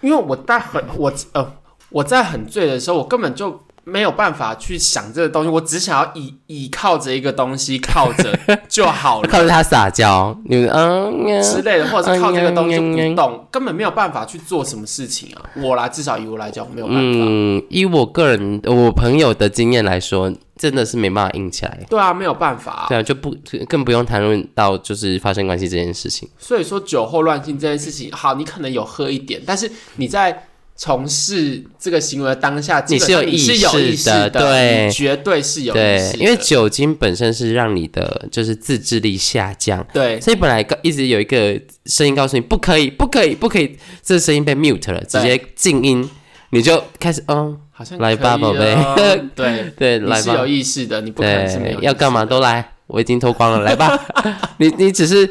因为我在很我呃我在很醉的时候，我根本就没有办法去想这个东西，我只想要倚倚靠着一个东西靠着就好了，靠着他撒娇，你们嗯之类的，或者是靠这个东西不动，根本没有办法去做什么事情啊。我来，至少以我来讲，我没有办法。嗯，以我个人我朋友的经验来说，真的是没办法硬起来。对啊，没有办法。对啊，就不更不用谈论到就是发生关系这件事情。所以说酒后乱性这件事情，好，你可能有喝一点，但是你在。从事这个行为的当下，你是有意识的，对，绝对是有意识。因为酒精本身是让你的就是自制力下降，对，所以本来一直有一个声音告诉你不可以，不可以，不可以，这声音被 mute 了，直接静音，你就开始嗯，好像来吧，宝贝，对 对，来吧，是有意识的，你不可能是没有，要干嘛都来，我已经脱光了，来吧，你你只是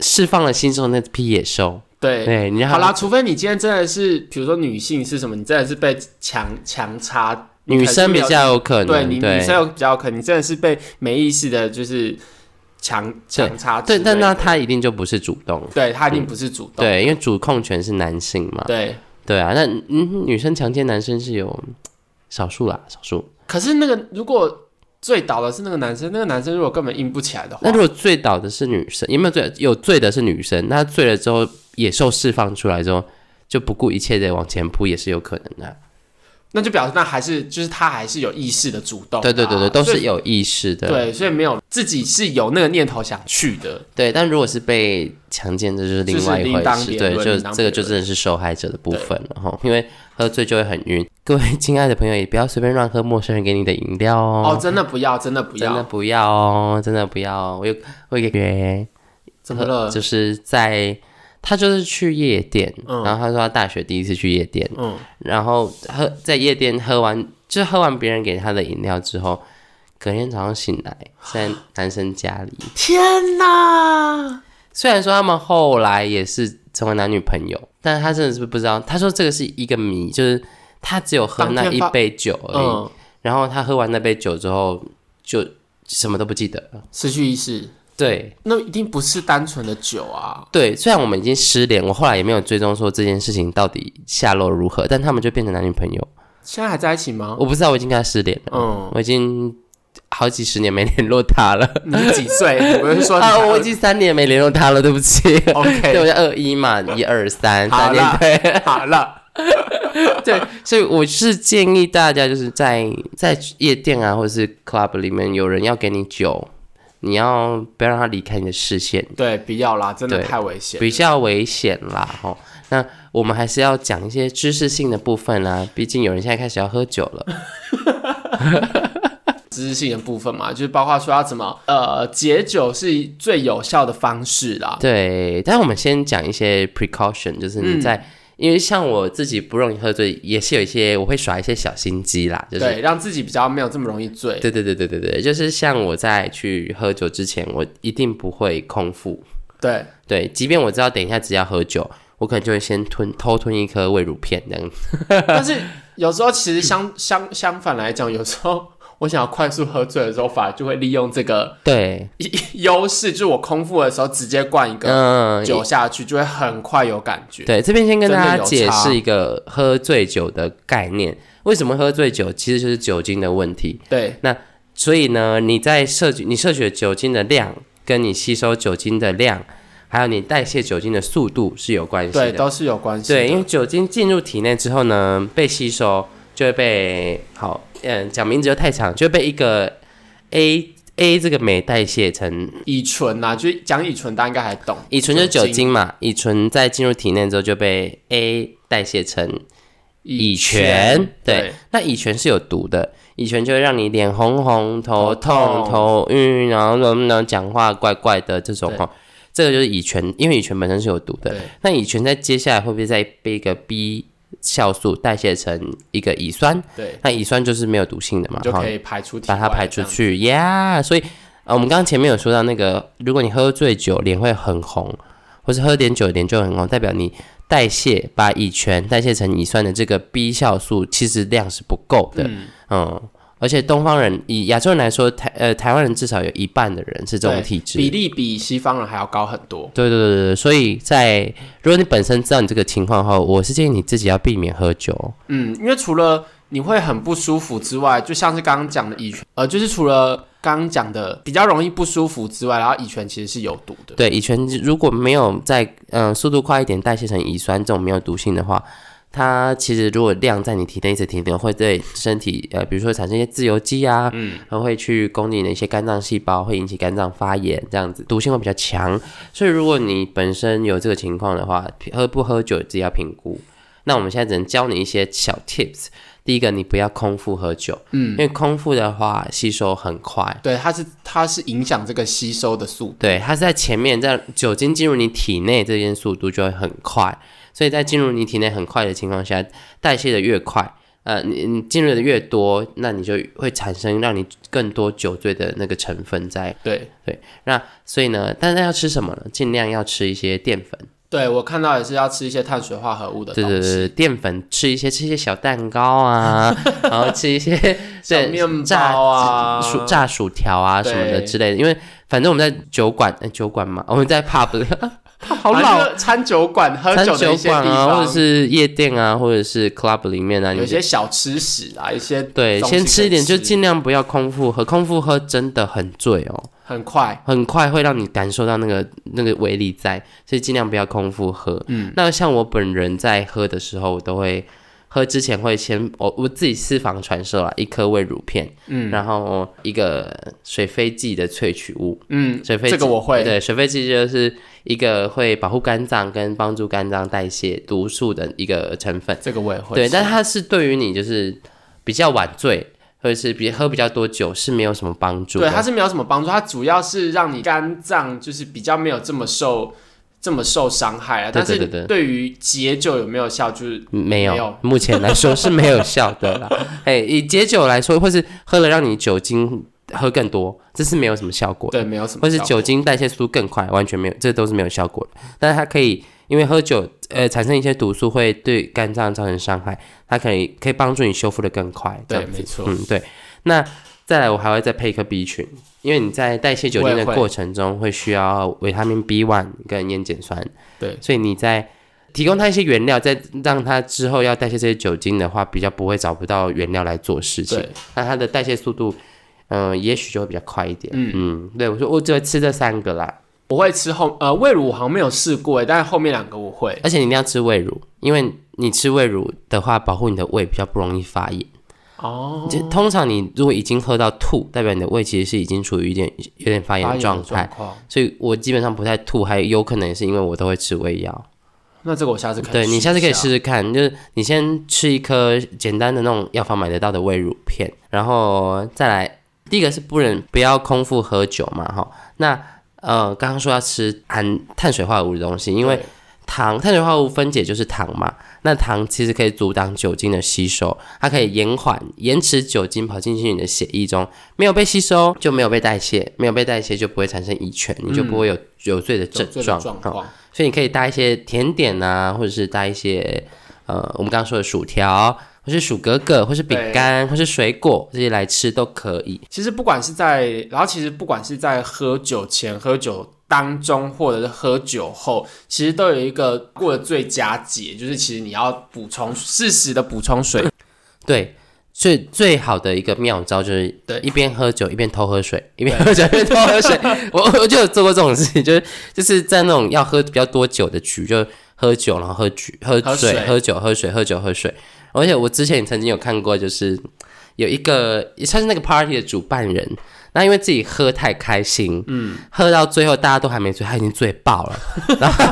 释放了心中那批野兽。对，对你好啦，除非你今天真的是，比如说女性是什么，你真的是被强强插，女生比较有可能，对你女生有比较可能，你真的是被没意识的，就是强强插。对，但那他一定就不是主动，对他一定不是主动，对，因为主控权是男性嘛，对对啊，那嗯，女生强奸男生是有少数啦，少数。可是那个如果。醉倒的是那个男生，那个男生如果根本硬不起来的话，那如果醉倒的是女生，有没有醉？有醉的是女生，那醉了之后野兽释放出来之后，就不顾一切的往前扑，也是有可能的。那就表示那还是就是他还是有意识的主动，对对对对，都是有意识的，对，所以没有自己是有那个念头想去的，对。但如果是被强奸，这就是另外一回事，对，就这个就真的是受害者的部分了哈，因为喝醉就会很晕。各位亲爱的朋友，也不要随便乱喝陌生人给你的饮料哦，哦，真的不要，真的不要，真的不要哦，真的不要。我有我有个怎么了？就是在。他就是去夜店，然后他说他大学第一次去夜店，然后喝在夜店喝完，就喝完别人给他的饮料之后，隔天早上醒来在男生家里。天哪！虽然说他们后来也是成为男女朋友，但是他真的是不知道。他说这个是一个谜，就是他只有喝那一杯酒而已，然后他喝完那杯酒之后就什么都不记得了，失去意识。对，那一定不是单纯的酒啊。对，虽然我们已经失联，我后来也没有追踪说这件事情到底下落如何，但他们就变成男女朋友。现在还在一起吗？我不知道，我已经跟他失联了。嗯，我已经好几十年没联络他了。你几岁？我是说 啊，我已经三年没联络他了，对不起。OK，对，我二一嘛，一二三，三年对，好了。对，所以我是建议大家，就是在在夜店啊，或者是 club 里面，有人要给你酒。你要不要让他离开你的视线？对，不要啦，真的太危险，比较危险啦，吼。那我们还是要讲一些知识性的部分啦，毕竟有人现在开始要喝酒了。知识性的部分嘛，就是包括说要怎么呃解酒是最有效的方式啦。对，但是我们先讲一些 precaution，就是你在。因为像我自己不容易喝醉，也是有一些我会耍一些小心机啦，就是对让自己比较没有这么容易醉。对对对对对对，就是像我在去喝酒之前，我一定不会空腹。对对，即便我知道等一下只要喝酒，我可能就会先吞偷吞一颗胃乳片这样。但是有时候其实相相相反来讲，有时候。我想要快速喝醉的时候，反而就会利用这个对优势，就是我空腹的时候直接灌一个酒下去，就会很快有感觉。对，这边先跟大家解释一个喝醉酒的概念。为什么喝醉酒？其实就是酒精的问题。对，那所以呢，你在摄取你摄取酒精的量，跟你吸收酒精的量，还有你代谢酒精的速度是有关系的。对，都是有关系。对，因为酒精进入体内之后呢，被吸收就会被好。嗯，讲名字又太长，就被一个 A A 这个酶代谢成乙醇呐，就讲乙醇，大家应该还懂。乙醇就是酒精嘛，乙醇在进入体内之后就被 A 代谢成乙醛。对，那乙醛是有毒的，乙醛就会让你脸红红、头痛、头晕，然后能不能讲话怪怪的这种哈，这个就是乙醛，因为乙醛本身是有毒的。那乙醛在接下来会不会再被一个 B？酵素代谢成一个乙酸，对，那乙酸就是没有毒性的嘛，就可以排出，把它排出去，Yeah。所以，呃，我们刚刚前面有说到那个，如果你喝醉酒脸会很红，或是喝点酒脸就很红，代表你代谢把乙醛代谢成乙酸的这个 B 酵素其实量是不够的，嗯。而且东方人以亚洲人来说，台呃台湾人至少有一半的人是这种体质，比例比西方人还要高很多。对对对对所以在如果你本身知道你这个情况后，我是建议你自己要避免喝酒。嗯，因为除了你会很不舒服之外，就像是刚刚讲的乙醛，呃，就是除了刚刚讲的比较容易不舒服之外，然后乙醛其实是有毒的。对，乙醛如果没有在嗯速度快一点代谢成乙酸这种没有毒性的话。它其实如果量在你体内一直停留，会对身体呃，比如说产生一些自由基啊，嗯，然后会去攻击你的一些肝脏细胞，会引起肝脏发炎，这样子毒性会比较强。所以如果你本身有这个情况的话，喝不喝酒自己要评估。那我们现在只能教你一些小 tips。第一个，你不要空腹喝酒，嗯，因为空腹的话吸收很快，对，它是它是影响这个吸收的速度，对，它是在前面，在酒精进入你体内这件速度就会很快。所以在进入你体内很快的情况下，代谢的越快，呃，你你进入的越多，那你就会产生让你更多酒醉的那个成分在。对对，那所以呢，但是要吃什么呢？尽量要吃一些淀粉。对我看到也是要吃一些碳水化合物的对对对，淀粉吃一些，吃一些小蛋糕啊，然后吃一些小面包啊，薯炸薯条啊什么的之类的。因为反正我们在酒馆，酒馆嘛，我们在 pub。好老，餐酒馆喝酒的一些地方，或者是夜店啊，或者是 club 里面啊，有些小吃食啊，一些对，先吃一点，就尽量不要空腹喝，空腹喝真的很醉哦，很快，很快会让你感受到那个那个威力在，所以尽量不要空腹喝。嗯，那像我本人在喝的时候，我都会喝之前会先我我自己私房传授啊，一颗胃乳片，嗯，然后一个水飞剂的萃取物，嗯，水飞这个我会，对，水飞剂就是一个会保护肝脏跟帮助肝脏代谢毒素的一个成分，这个我也会，对，但它是对于你就是比较晚醉或者是比喝比较多酒是没有什么帮助，对，它是没有什么帮助，它主要是让你肝脏就是比较没有这么受。这么受伤害啊！但是对于解酒有没有效，就是没有。目前来说是没有效的啦。哎，以解酒来说，或是喝了让你酒精喝更多，这是没有什么效果。对，没有什么。或是酒精代谢速度更快，完全没有，这都是没有效果的。但是它可以因为喝酒呃产生一些毒素，会对肝脏造成伤害，它可以可以帮助你修复的更快。对，没错。嗯，对。那再来，我还会再配一颗 B 群。因为你在代谢酒精的过程中，会需要维他命 B one 跟烟碱酸，对，所以你在提供它一些原料，再让它之后要代谢这些酒精的话，比较不会找不到原料来做事情，那它的代谢速度，嗯，也许就会比较快一点。嗯。嗯，对我说我只会吃这三个啦，我会吃后呃胃乳，我好像没有试过但是后面两个我会，而且你一定要吃胃乳，因为你吃胃乳的话，保护你的胃比较不容易发炎。哦，就通常你如果已经喝到吐，代表你的胃其实是已经处于一点有点发炎的状态，所以我基本上不太吐，还有可能也是因为我都会吃胃药。那这个我下次可以，对你下次可以试试看，就是你先吃一颗简单的那种药房买得到的胃乳片，然后再来第一个是不能不要空腹喝酒嘛，哈，那呃刚刚说要吃含碳水化合物的东西，因为。糖碳水化合物分解就是糖嘛，那糖其实可以阻挡酒精的吸收，它可以延缓、延迟酒精跑进去你的血液中，没有被吸收就没有被代谢，没有被代谢就不会产生乙醛，你就不会有酒醉的症状。所以你可以搭一些甜点啊，或者是搭一些呃我们刚刚说的薯条，或是薯格格，或是饼干，或是水果这些来吃都可以。其实不管是在，然后其实不管是在喝酒前、喝酒。当中或者是喝酒后，其实都有一个过的最佳解，就是其实你要补充适时的补充水。对，最最好的一个妙招就是对一边喝酒一边偷喝水，一边喝酒一边偷喝水。我我就有做过这种事情，就是就是在那种要喝比较多酒的局，就喝酒然后喝酒喝水喝酒喝水喝酒喝水。而且我之前曾经有看过，就是有一个也算是那个 party 的主办人。那因为自己喝太开心，嗯，喝到最后大家都还没醉，他已经醉爆了。然后，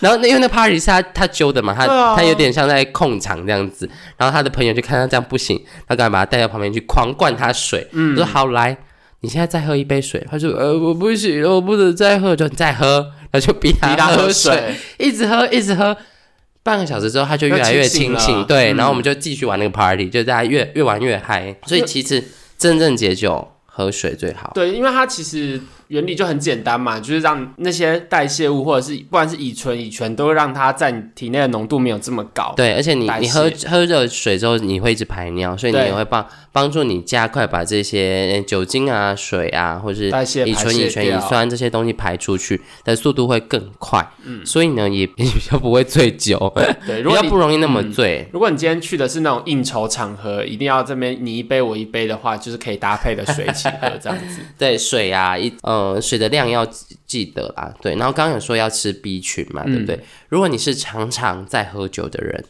然后那因为那 party 是他他揪的嘛，他他有点像在控场这样子。然后他的朋友就看他这样不行，他赶快把他带到旁边去，狂灌他水。嗯，说好来，你现在再喝一杯水。他说呃我不行，我不能再喝，就你再喝，那就逼他喝水，一直喝一直喝。半个小时之后他就越来越清醒，对，然后我们就继续玩那个 party，就大家越越玩越嗨。所以其实真正解酒。喝水最好。对，因为它其实。原理就很简单嘛，就是让那些代谢物或者是不管是乙醇、乙醛，都会让它在你体内的浓度没有这么高。对，而且你你喝喝热水之后，你会一直排尿，所以你也会帮帮助你加快把这些酒精啊、水啊，或者是乙醇、乙醛、乙酸这些东西排出去的速度会更快。嗯，所以呢，也 比较不会醉酒，对，比较不容易那么醉。如果你今天去的是那种应酬场合，一定要这边你一杯我一杯的话，就是可以搭配的水 对，水啊，一呃。呃，水的量要记得啦，对。然后刚刚有说要吃 B 群嘛，对不对？如果你是常常在喝酒的人，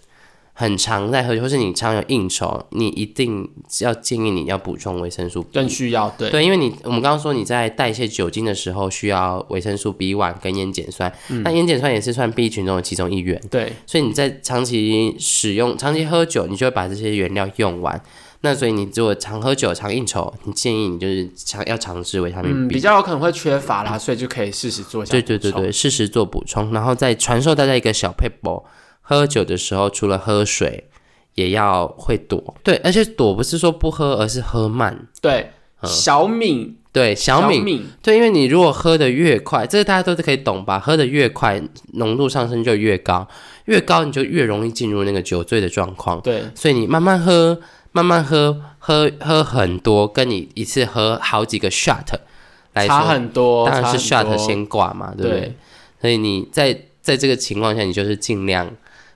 很常在喝酒，或是你常有应酬，你一定要建议你要补充维生素 B，更需要对对，因为你我们刚刚说你在代谢酒精的时候需要维生素 B one 跟烟碱酸，那烟碱酸也是算 B 群中的其中一员，对。所以你在长期使用、长期喝酒，你就会把这些原料用完。那所以你如果常喝酒、常应酬，你建议你就是常要尝试维他命 B，比较有可能会缺乏啦，所以就可以适时做一下。对对对对，适时做补充，然后再传授大家一个小 paper：喝酒的时候除了喝水，也要会躲。对，而且躲不是说不喝，而是喝慢。对，小敏，对小敏，对，因为你如果喝的越快，这个大家都是可以懂吧？喝的越快，浓度上升就越高，越高你就越容易进入那个酒醉的状况。对，所以你慢慢喝。慢慢喝，喝喝很多，跟你一次喝好几个 shot 来差很多，当然是 shot 先挂嘛，对不对？所以你在在这个情况下，你就是尽量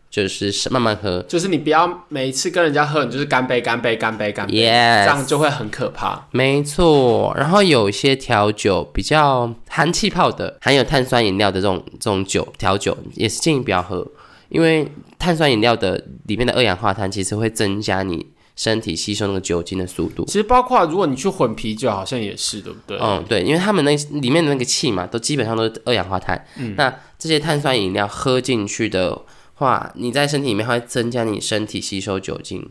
就是慢慢喝，就是你不要每一次跟人家喝，你就是干杯、干杯、干杯、干杯，这样就会很可怕。没错，然后有一些调酒比较含气泡的，含有碳酸饮料的这种这种酒调酒，也是建议不要喝，因为。碳酸饮料的里面的二氧化碳其实会增加你身体吸收那个酒精的速度。其实包括如果你去混啤酒，好像也是，对不对？嗯，对，因为他们那里面的那个气嘛，都基本上都是二氧化碳。嗯，那这些碳酸饮料喝进去的话，你在身体里面会增加你身体吸收酒精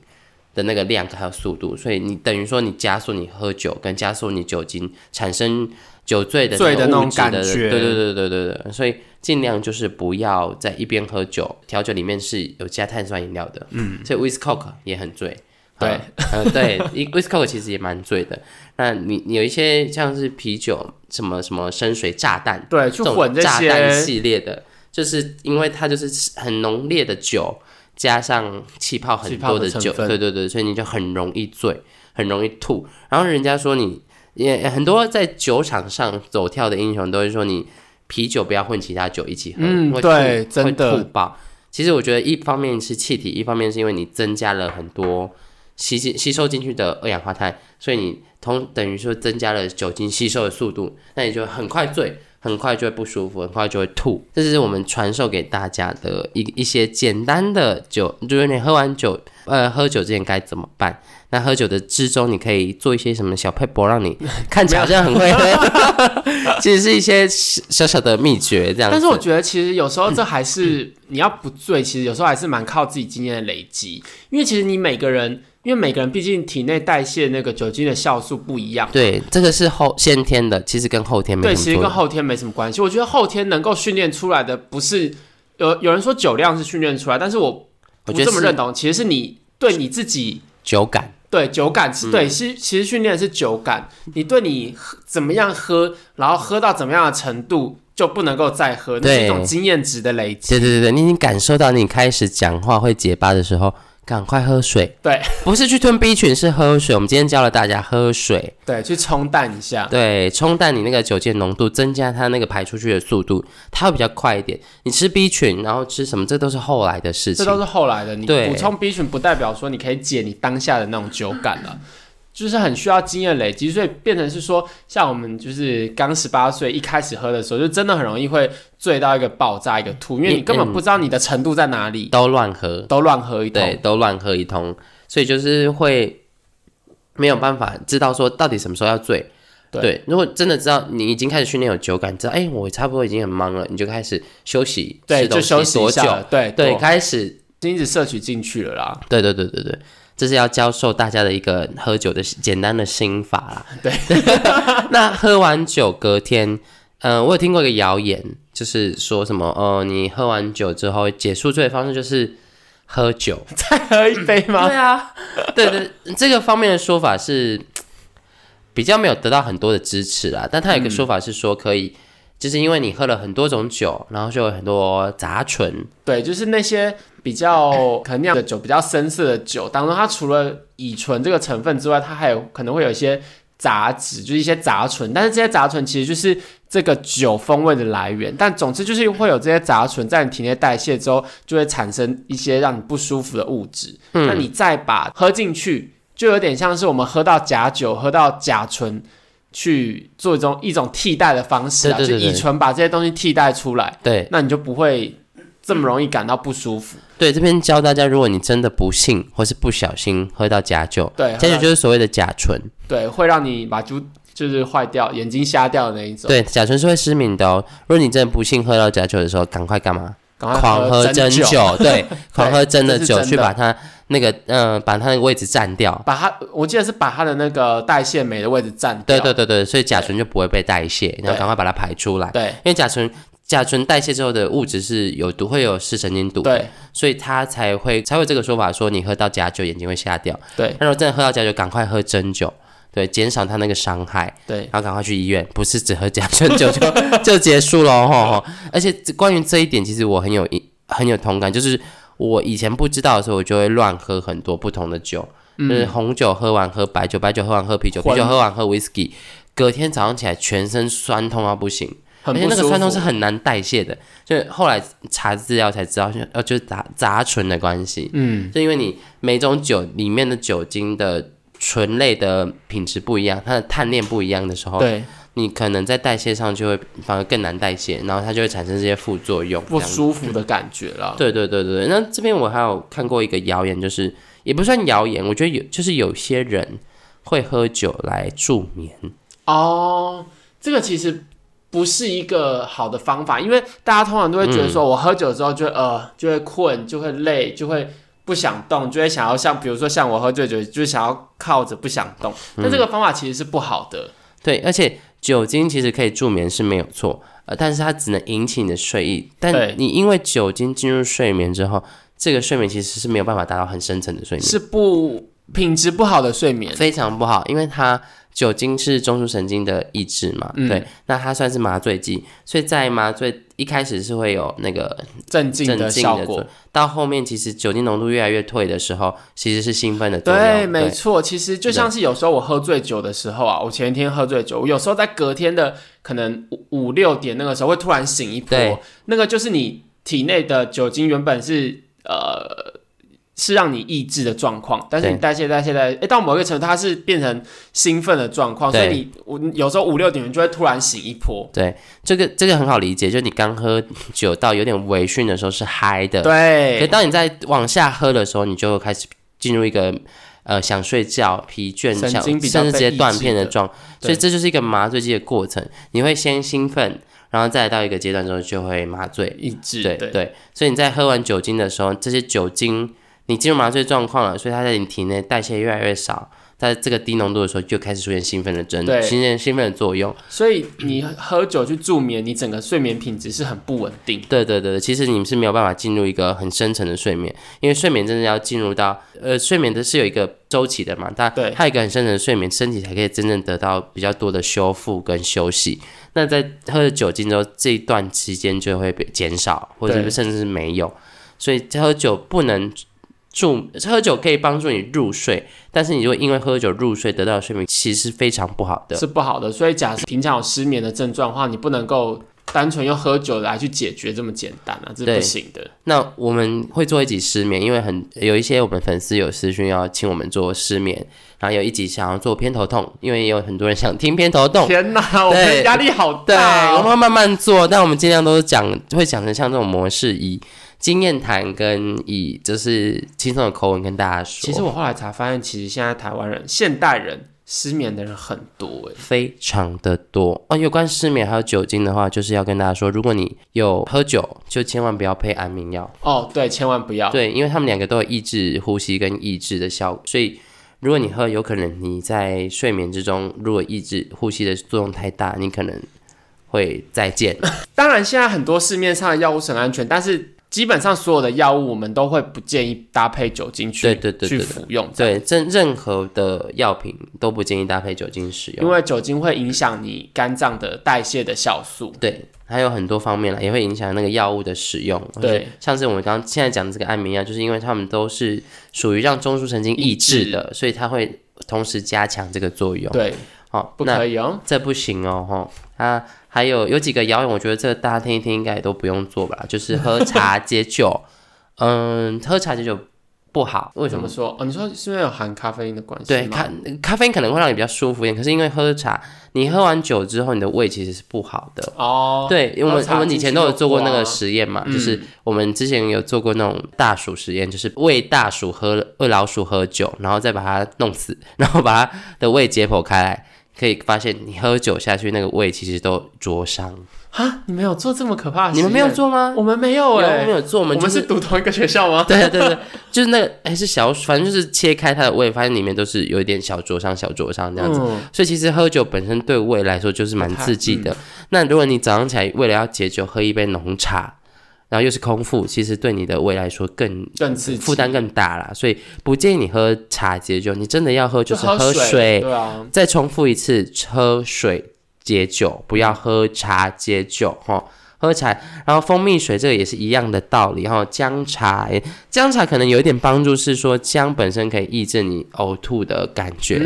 的那个量还有速度，所以你等于说你加速你喝酒，跟加速你酒精产生。酒醉的醉的那种感觉，对对对对对对，所以尽量就是不要在一边喝酒，调酒里面是有加碳酸饮料的，嗯，所以 with coke 也很醉，对，呃对，with coke 其实也蛮醉的。那你有一些像是啤酒，什么什么深水炸弹，对，这种炸弹系列的，就是因为它就是很浓烈的酒，加上气泡很多的酒，对对对，所以你就很容易醉，很容易吐。然后人家说你。也很多在酒场上走跳的英雄都会说，你啤酒不要混其他酒一起喝，嗯，对，真的吐爆。其实我觉得一方面是气体，一方面是因为你增加了很多吸进吸收进去的二氧化碳，所以你同等于说增加了酒精吸收的速度，那你就很快醉，很快就会不舒服，很快就会吐。这是我们传授给大家的一一些简单的酒，就是你喝完酒，呃，喝酒之前该怎么办。那喝酒的之中，你可以做一些什么小配博，让你 看起来好像很会喝，其实是一些小小的秘诀这样。但是我觉得，其实有时候这还是你要不醉，其实有时候还是蛮靠自己经验的累积。因为其实你每个人，因为每个人毕竟体内代谢那个酒精的酵素不一样。对，这个是后先天的，其实跟后天没对，其实跟后天没什么关系。我觉得后天能够训练出来的，不是有有人说酒量是训练出来，但是我不这么认同。其实是你对你自己酒感。对酒感是对，其其实训练的是酒感。你对你怎么样喝，然后喝到怎么样的程度，就不能够再喝，那是一种经验值的累积。对对对对，你已经感受到你开始讲话会结巴的时候。赶快喝水，对，不是去吞 B 群，是喝水。我们今天教了大家喝水，对，去冲淡一下，对，冲淡你那个酒精浓度，增加它那个排出去的速度，它会比较快一点。你吃 B 群，然后吃什么，这都是后来的事情，这都是后来的。你补充 B 群不代表说你可以解你当下的那种酒感了。就是很需要经验累积，所以变成是说，像我们就是刚十八岁一开始喝的时候，就真的很容易会醉到一个爆炸，一个吐，因为你根本不知道你的程度在哪里，都乱喝，都乱喝一通，对，都乱喝一通，所以就是会没有办法知道说到底什么时候要醉。对，如果真的知道你已经开始训练有酒感，知道哎，我差不多已经很忙了，你就开始休息，对，就休息多久，对对，开始精子摄取进去了啦，对对对对对。这是要教授大家的一个喝酒的简单的心法啦。对，那喝完酒隔天，嗯，我有听过一个谣言，就是说什么，哦，你喝完酒之后解宿醉的方式就是喝酒，再喝一杯吗？对啊，对对，这个方面的说法是比较没有得到很多的支持啦。但他有一个说法是说可以。就是因为你喝了很多种酒，然后就有很多杂醇。对，就是那些比较可能酿的酒，比较深色的酒当中，它除了乙醇这个成分之外，它还有可能会有一些杂质，就是一些杂醇。但是这些杂醇其实就是这个酒风味的来源。但总之就是会有这些杂醇在你体内代谢之后，就会产生一些让你不舒服的物质。那你再把喝进去，就有点像是我们喝到假酒，喝到甲醇。去做一种一种替代的方式啊，就乙醇把这些东西替代出来，对，那你就不会这么容易感到不舒服。对，这边教大家，如果你真的不幸或是不小心喝到假酒，对，假酒就是所谓的甲醇，对，会让你把猪就是坏掉、眼睛瞎掉的那一种。对，甲醇是会失明的哦。如果你真的不幸喝到假酒的时候，赶快干嘛？狂喝真酒，对，狂喝真的酒去把它。那个嗯，把它那个位置占掉，把它，我记得是把它的那个代谢酶的位置占掉。对对对对，所以甲醇就不会被代谢，然后赶快把它排出来。对，因为甲醇甲醇代谢之后的物质是有毒，会有视神经毒。对，所以它才会才会这个说法，说你喝到假酒眼睛会瞎掉。对，那如果真的喝到假酒，赶快喝真酒，对，减少它那个伤害。对，然后赶快去医院，不是只喝甲醇酒就 就结束了哈。而且关于这一点，其实我很有很有同感，就是。我以前不知道的时候，我就会乱喝很多不同的酒，就是红酒喝完喝白酒，白酒喝完喝啤酒，啤酒喝完喝 whisky，隔天早上起来全身酸痛到不行，而且那个酸痛是很难代谢的。就后来查资料才知道，呃，就是杂杂醇的关系。嗯，就因为你每种酒里面的酒精的醇类的品质不一样，它的碳链不一样的时候，对。你可能在代谢上就会反而更难代谢，然后它就会产生这些副作用，不舒服的感觉了。对对对对，那这边我还有看过一个谣言，就是也不算谣言，我觉得有就是有些人会喝酒来助眠。哦，这个其实不是一个好的方法，因为大家通常都会觉得说，我喝酒之后就呃就会困，就会累，就会不想动，就会想要像比如说像我喝醉酒，就想要靠着不想动。但这个方法其实是不好的。对，而且酒精其实可以助眠是没有错，呃，但是它只能引起你的睡意。但你因为酒精进入睡眠之后，这个睡眠其实是没有办法达到很深层的睡眠，是不品质不好的睡眠，非常不好，因为它。酒精是中枢神经的抑制嘛？对，那它算是麻醉剂，所以在麻醉一开始是会有那个镇静的效果，到后面其实酒精浓度越来越退的时候，其实是兴奋的作用。对，没错，其实就像是有时候我喝醉酒的时候啊，我前一天喝醉酒，我有时候在隔天的可能五五六点那个时候会突然醒一波，那个就是你体内的酒精原本是呃。是让你抑制的状况，但是你代谢代谢代，哎，到某一个程度，它是变成兴奋的状况，所以你我有时候五六点就会突然醒一波。对，这个这个很好理解，就是你刚喝酒到有点微醺的时候是嗨的，对。可当你在往下喝的时候，你就会开始进入一个呃想睡觉、疲倦、想甚至直接断片的状，所以这就是一个麻醉剂的过程。你会先兴奋，然后再到一个阶段之后就会麻醉抑制。对对，所以你在喝完酒精的时候，这些酒精。你进入麻醉状况了，所以它在你体内代谢越来越少，在这个低浓度的时候就开始出现兴奋的症，出现兴奋的作用。所以你喝酒去助眠，你整个睡眠品质是很不稳定。对对对，其实你们是没有办法进入一个很深层的睡眠，因为睡眠真的要进入到呃睡眠的是有一个周期的嘛，它它一个很深层的睡眠，身体才可以真正得到比较多的修复跟休息。那在喝了酒精之后，这一段期间就会被减少，或者甚至是没有。所以喝酒不能。助喝酒可以帮助你入睡，但是你如果因为喝酒入睡得到的睡眠，其实是非常不好的，是不好的。所以假设平常有失眠的症状的话，你不能够单纯用喝酒来去解决这么简单啊，这是不行的。那我们会做一集失眠，因为很有一些我们粉丝有私讯要请我们做失眠，然后有一集想要做偏头痛，因为也有很多人想听偏头痛。天哪，我们压力好大。对，我们会慢慢做，但我们尽量都是讲会讲成像这种模式一。经验谈跟以就是轻松的口吻跟大家说。其实我后来才发现，其实现在台湾人现代人失眠的人很多，非常的多哦。有关失眠还有酒精的话，就是要跟大家说，如果你有喝酒，就千万不要配安眠药哦。对，千万不要。对，因为他们两个都有抑制呼吸跟抑制的效果，所以如果你喝，有可能你在睡眠之中，如果抑制呼吸的作用太大，你可能会再见。当然，现在很多市面上的药物是很安全，但是。基本上所有的药物，我们都会不建议搭配酒精去对对对去服用。对，任任何的药品都不建议搭配酒精使用，因为酒精会影响你肝脏的代谢的酵素。对，还有很多方面了，也会影响那个药物的使用。对，像是我们刚刚现在讲的这个安眠药，就是因为它们都是属于让中枢神经抑制的，所以它会同时加强这个作用。对，好，不可以哦，这不行哦，哈，啊。还有有几个谣言，我觉得这个大家听一听，应该也都不用做吧。就是喝茶解酒，嗯，喝茶解酒不好。为什么说？哦，你说是因为有含咖啡因的关系对，咖咖啡因可能会让你比较舒服一点，可是因为喝茶，你喝完酒之后，你的胃其实是不好的。哦。对，因为我们我们以前都有做过那个实验嘛，就是我们之前有做过那种大鼠实验，就是喂大鼠喝喂老鼠喝酒，然后再把它弄死，然后把它的胃解剖开来。可以发现，你喝酒下去，那个胃其实都灼伤。啊，你们有做这么可怕的？你们没有做吗？我们没有哎，没有做。我们我们是读同一个学校吗？对对对，就是那个哎，是小，反正就是切开它的胃，发现里面都是有一点小灼伤、小灼伤这样子。所以其实喝酒本身对胃来说就是蛮刺激的。那如果你早上起来为了要解酒，喝一杯浓茶。然后又是空腹，其实对你的胃来说更更刺激，负担更大啦。所以不建议你喝茶解酒。你真的要喝就是喝水，对啊。再重复一次，喝水解酒，不要喝茶解酒哈。喝茶，然后蜂蜜水这个也是一样的道理哈。姜茶，姜茶可能有一点帮助，是说姜本身可以抑制你呕吐的感觉，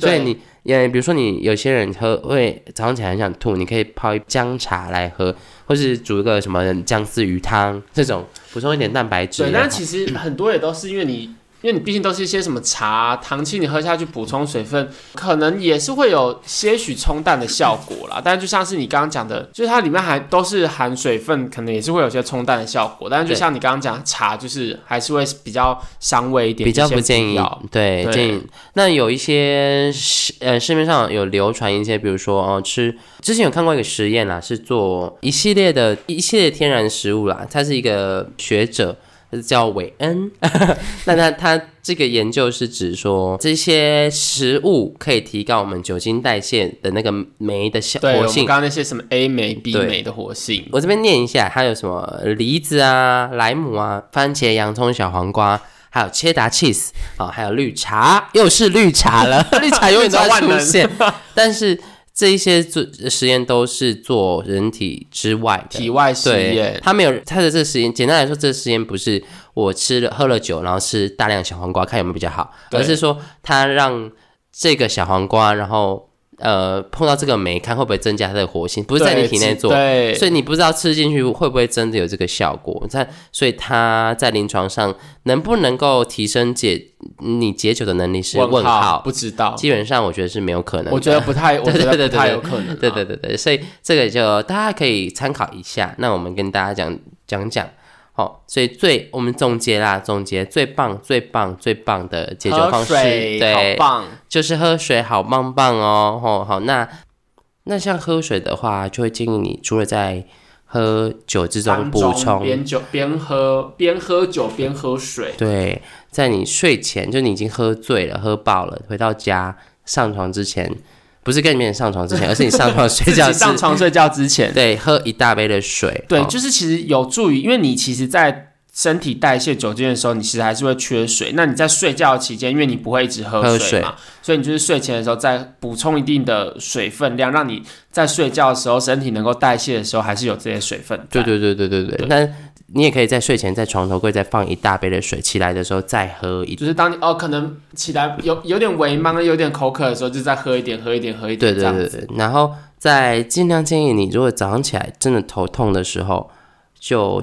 所以你。也比如说，你有些人喝会早上起来很想吐，你可以泡一姜茶来喝，或是煮一个什么姜丝鱼汤这种，补充一点蛋白质。对，但其实很多也都是因为你因为你毕竟都是一些什么茶、糖气，你喝下去补充水分，可能也是会有些许冲淡的效果啦。但是就像是你刚刚讲的，就是它里面还都是含水分，可能也是会有些冲淡的效果。但是就像你刚刚讲茶，就是还是会比较伤胃一点，比较不建议。对，建议。那有一些市呃市面上有流传一些，比如说哦吃，之前有看过一个实验啦，是做一系列的一系列天然食物啦，他是一个学者。叫韦恩，那他他这个研究是指说这些食物可以提高我们酒精代谢的那个酶的效活性。刚刚那些什么 A 酶、B 酶的活性，我这边念一下，它有什么梨子啊、莱姆啊、番茄、洋葱、小黄瓜，还有切达 cheese 啊，还有绿茶，又是绿茶了，绿茶永远都要出现，但是。这一些做实验都是做人体之外的体外实验，他没有他的这个实验。简单来说，这个实验不是我吃了喝了酒，然后吃大量小黄瓜看有没有比较好，而是说他让这个小黄瓜，然后。呃，碰到这个酶，看会不会增加它的活性，不是在你体内做，所以你不知道吃进去会不会真的有这个效果。在，所以它在临床上能不能够提升解你解酒的能力是问号，不知道。基本上我觉得是没有可能，我觉得不太，我觉得不太有 可能。对对对对，所以这个就大家可以参考一下。那我们跟大家讲讲讲。好，所以最我们总结啦，总结最棒、最棒、最棒的解决方式，对，就是喝水，好棒棒哦。哦，好，那那像喝水的话，就会建议你除了在喝酒之中补充，边酒边喝，边喝酒边喝水。对，在你睡前，就你已经喝醉了、喝饱了，回到家上床之前。不是跟你上床之前，而是你上床睡觉。上床睡觉之前，对，喝一大杯的水。对，就是其实有助于，因为你其实，在身体代谢酒精的时候，你其实还是会缺水。那你在睡觉期间，因为你不会一直喝水嘛，所以你就是睡前的时候再补充一定的水分量，让你在睡觉的时候身体能够代谢的时候，还是有这些水分。对对对对对对。那你也可以在睡前在床头柜再放一大杯的水，起来的时候再喝一。就是当你哦，可能起来有有点微茫、有点口渴的时候，就再喝一点、喝一点、喝一点。对对对对。然后再尽量建议你，如果早上起来真的头痛的时候，就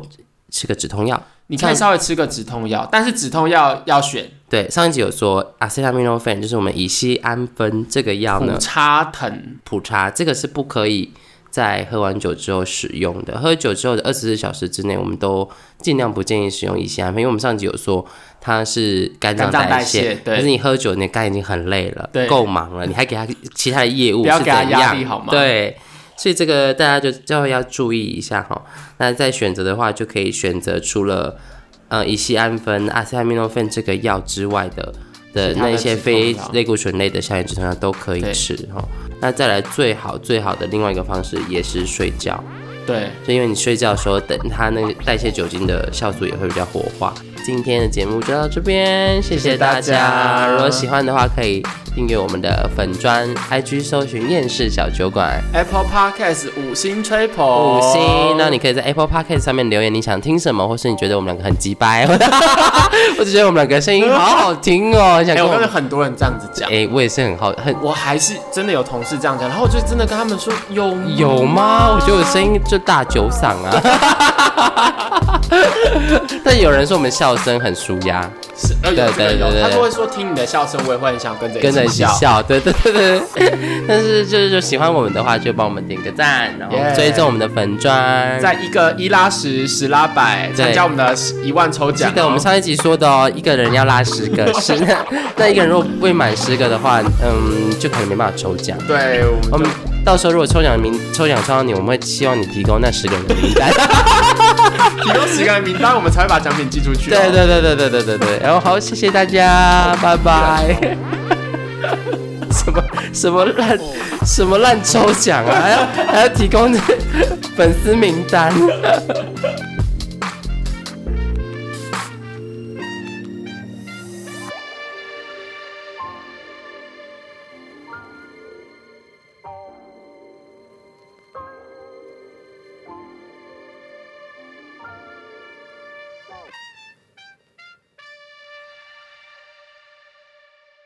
吃个止痛药。你可以稍微吃个止痛药，但是止痛药要选。对，上一集有说阿司匹林、诺芬，就是我们乙酰氨酚这个药呢，普查疼、普查这个是不可以。在喝完酒之后使用的，喝酒之后的二十四小时之内，我们都尽量不建议使用乙酰胺酚，因为我们上集有说它是肝脏代谢，可是你喝酒，你肝已经很累了，够忙了，你还给他其他的业务是怎样？好吗？对，所以这个大家就就要注意一下哈。那在选择的话，就可以选择除了呃乙酰氨酚、阿司匹林芬这个药之外的。的那一些非类固醇类的消炎止痛药都可以吃哈。那再来最好最好的另外一个方式也是睡觉，对，就因为你睡觉的时候，等它那个代谢酒精的酵素也会比较活化。今天的节目就到这边，谢谢大家。如果喜欢的话，可以订阅我们的粉砖，IG 搜寻厌世小酒馆，Apple Podcast 五星吹捧，五星。那你可以在 Apple Podcast 上面留言，你想听什么，或是你觉得我们两个很鸡掰，我只觉得我们两个声音 好好听哦。哎，我跟很多人这样子讲，哎，我也是很好，很，我还是真的有同事这样讲，然后我就真的跟他们说，有有吗？我觉得我声音就大酒嗓啊。但有人说我们笑。声很舒压，是，对对对对，他都会说听你的笑声，我也会很想跟着跟着笑，对对对对。但是就是就喜欢我们的话，就帮我们点个赞，然后追踪我们的粉砖，在一个一拉十，十拉百，参加我们的一万抽奖。记得我们上一集说的哦，一个人要拉十个，是那那一个人如果未满十个的话，嗯，就可能没办法抽奖。对，我们。到时候如果抽奖名抽奖抽到你，我们会希望你提供那十个人的名单，提供十个人名单，我们才会把奖品寄出去。对对对对对对对对。然后好，谢谢大家，拜拜。什么什么烂什么烂抽奖啊？还要还要提供粉丝名单。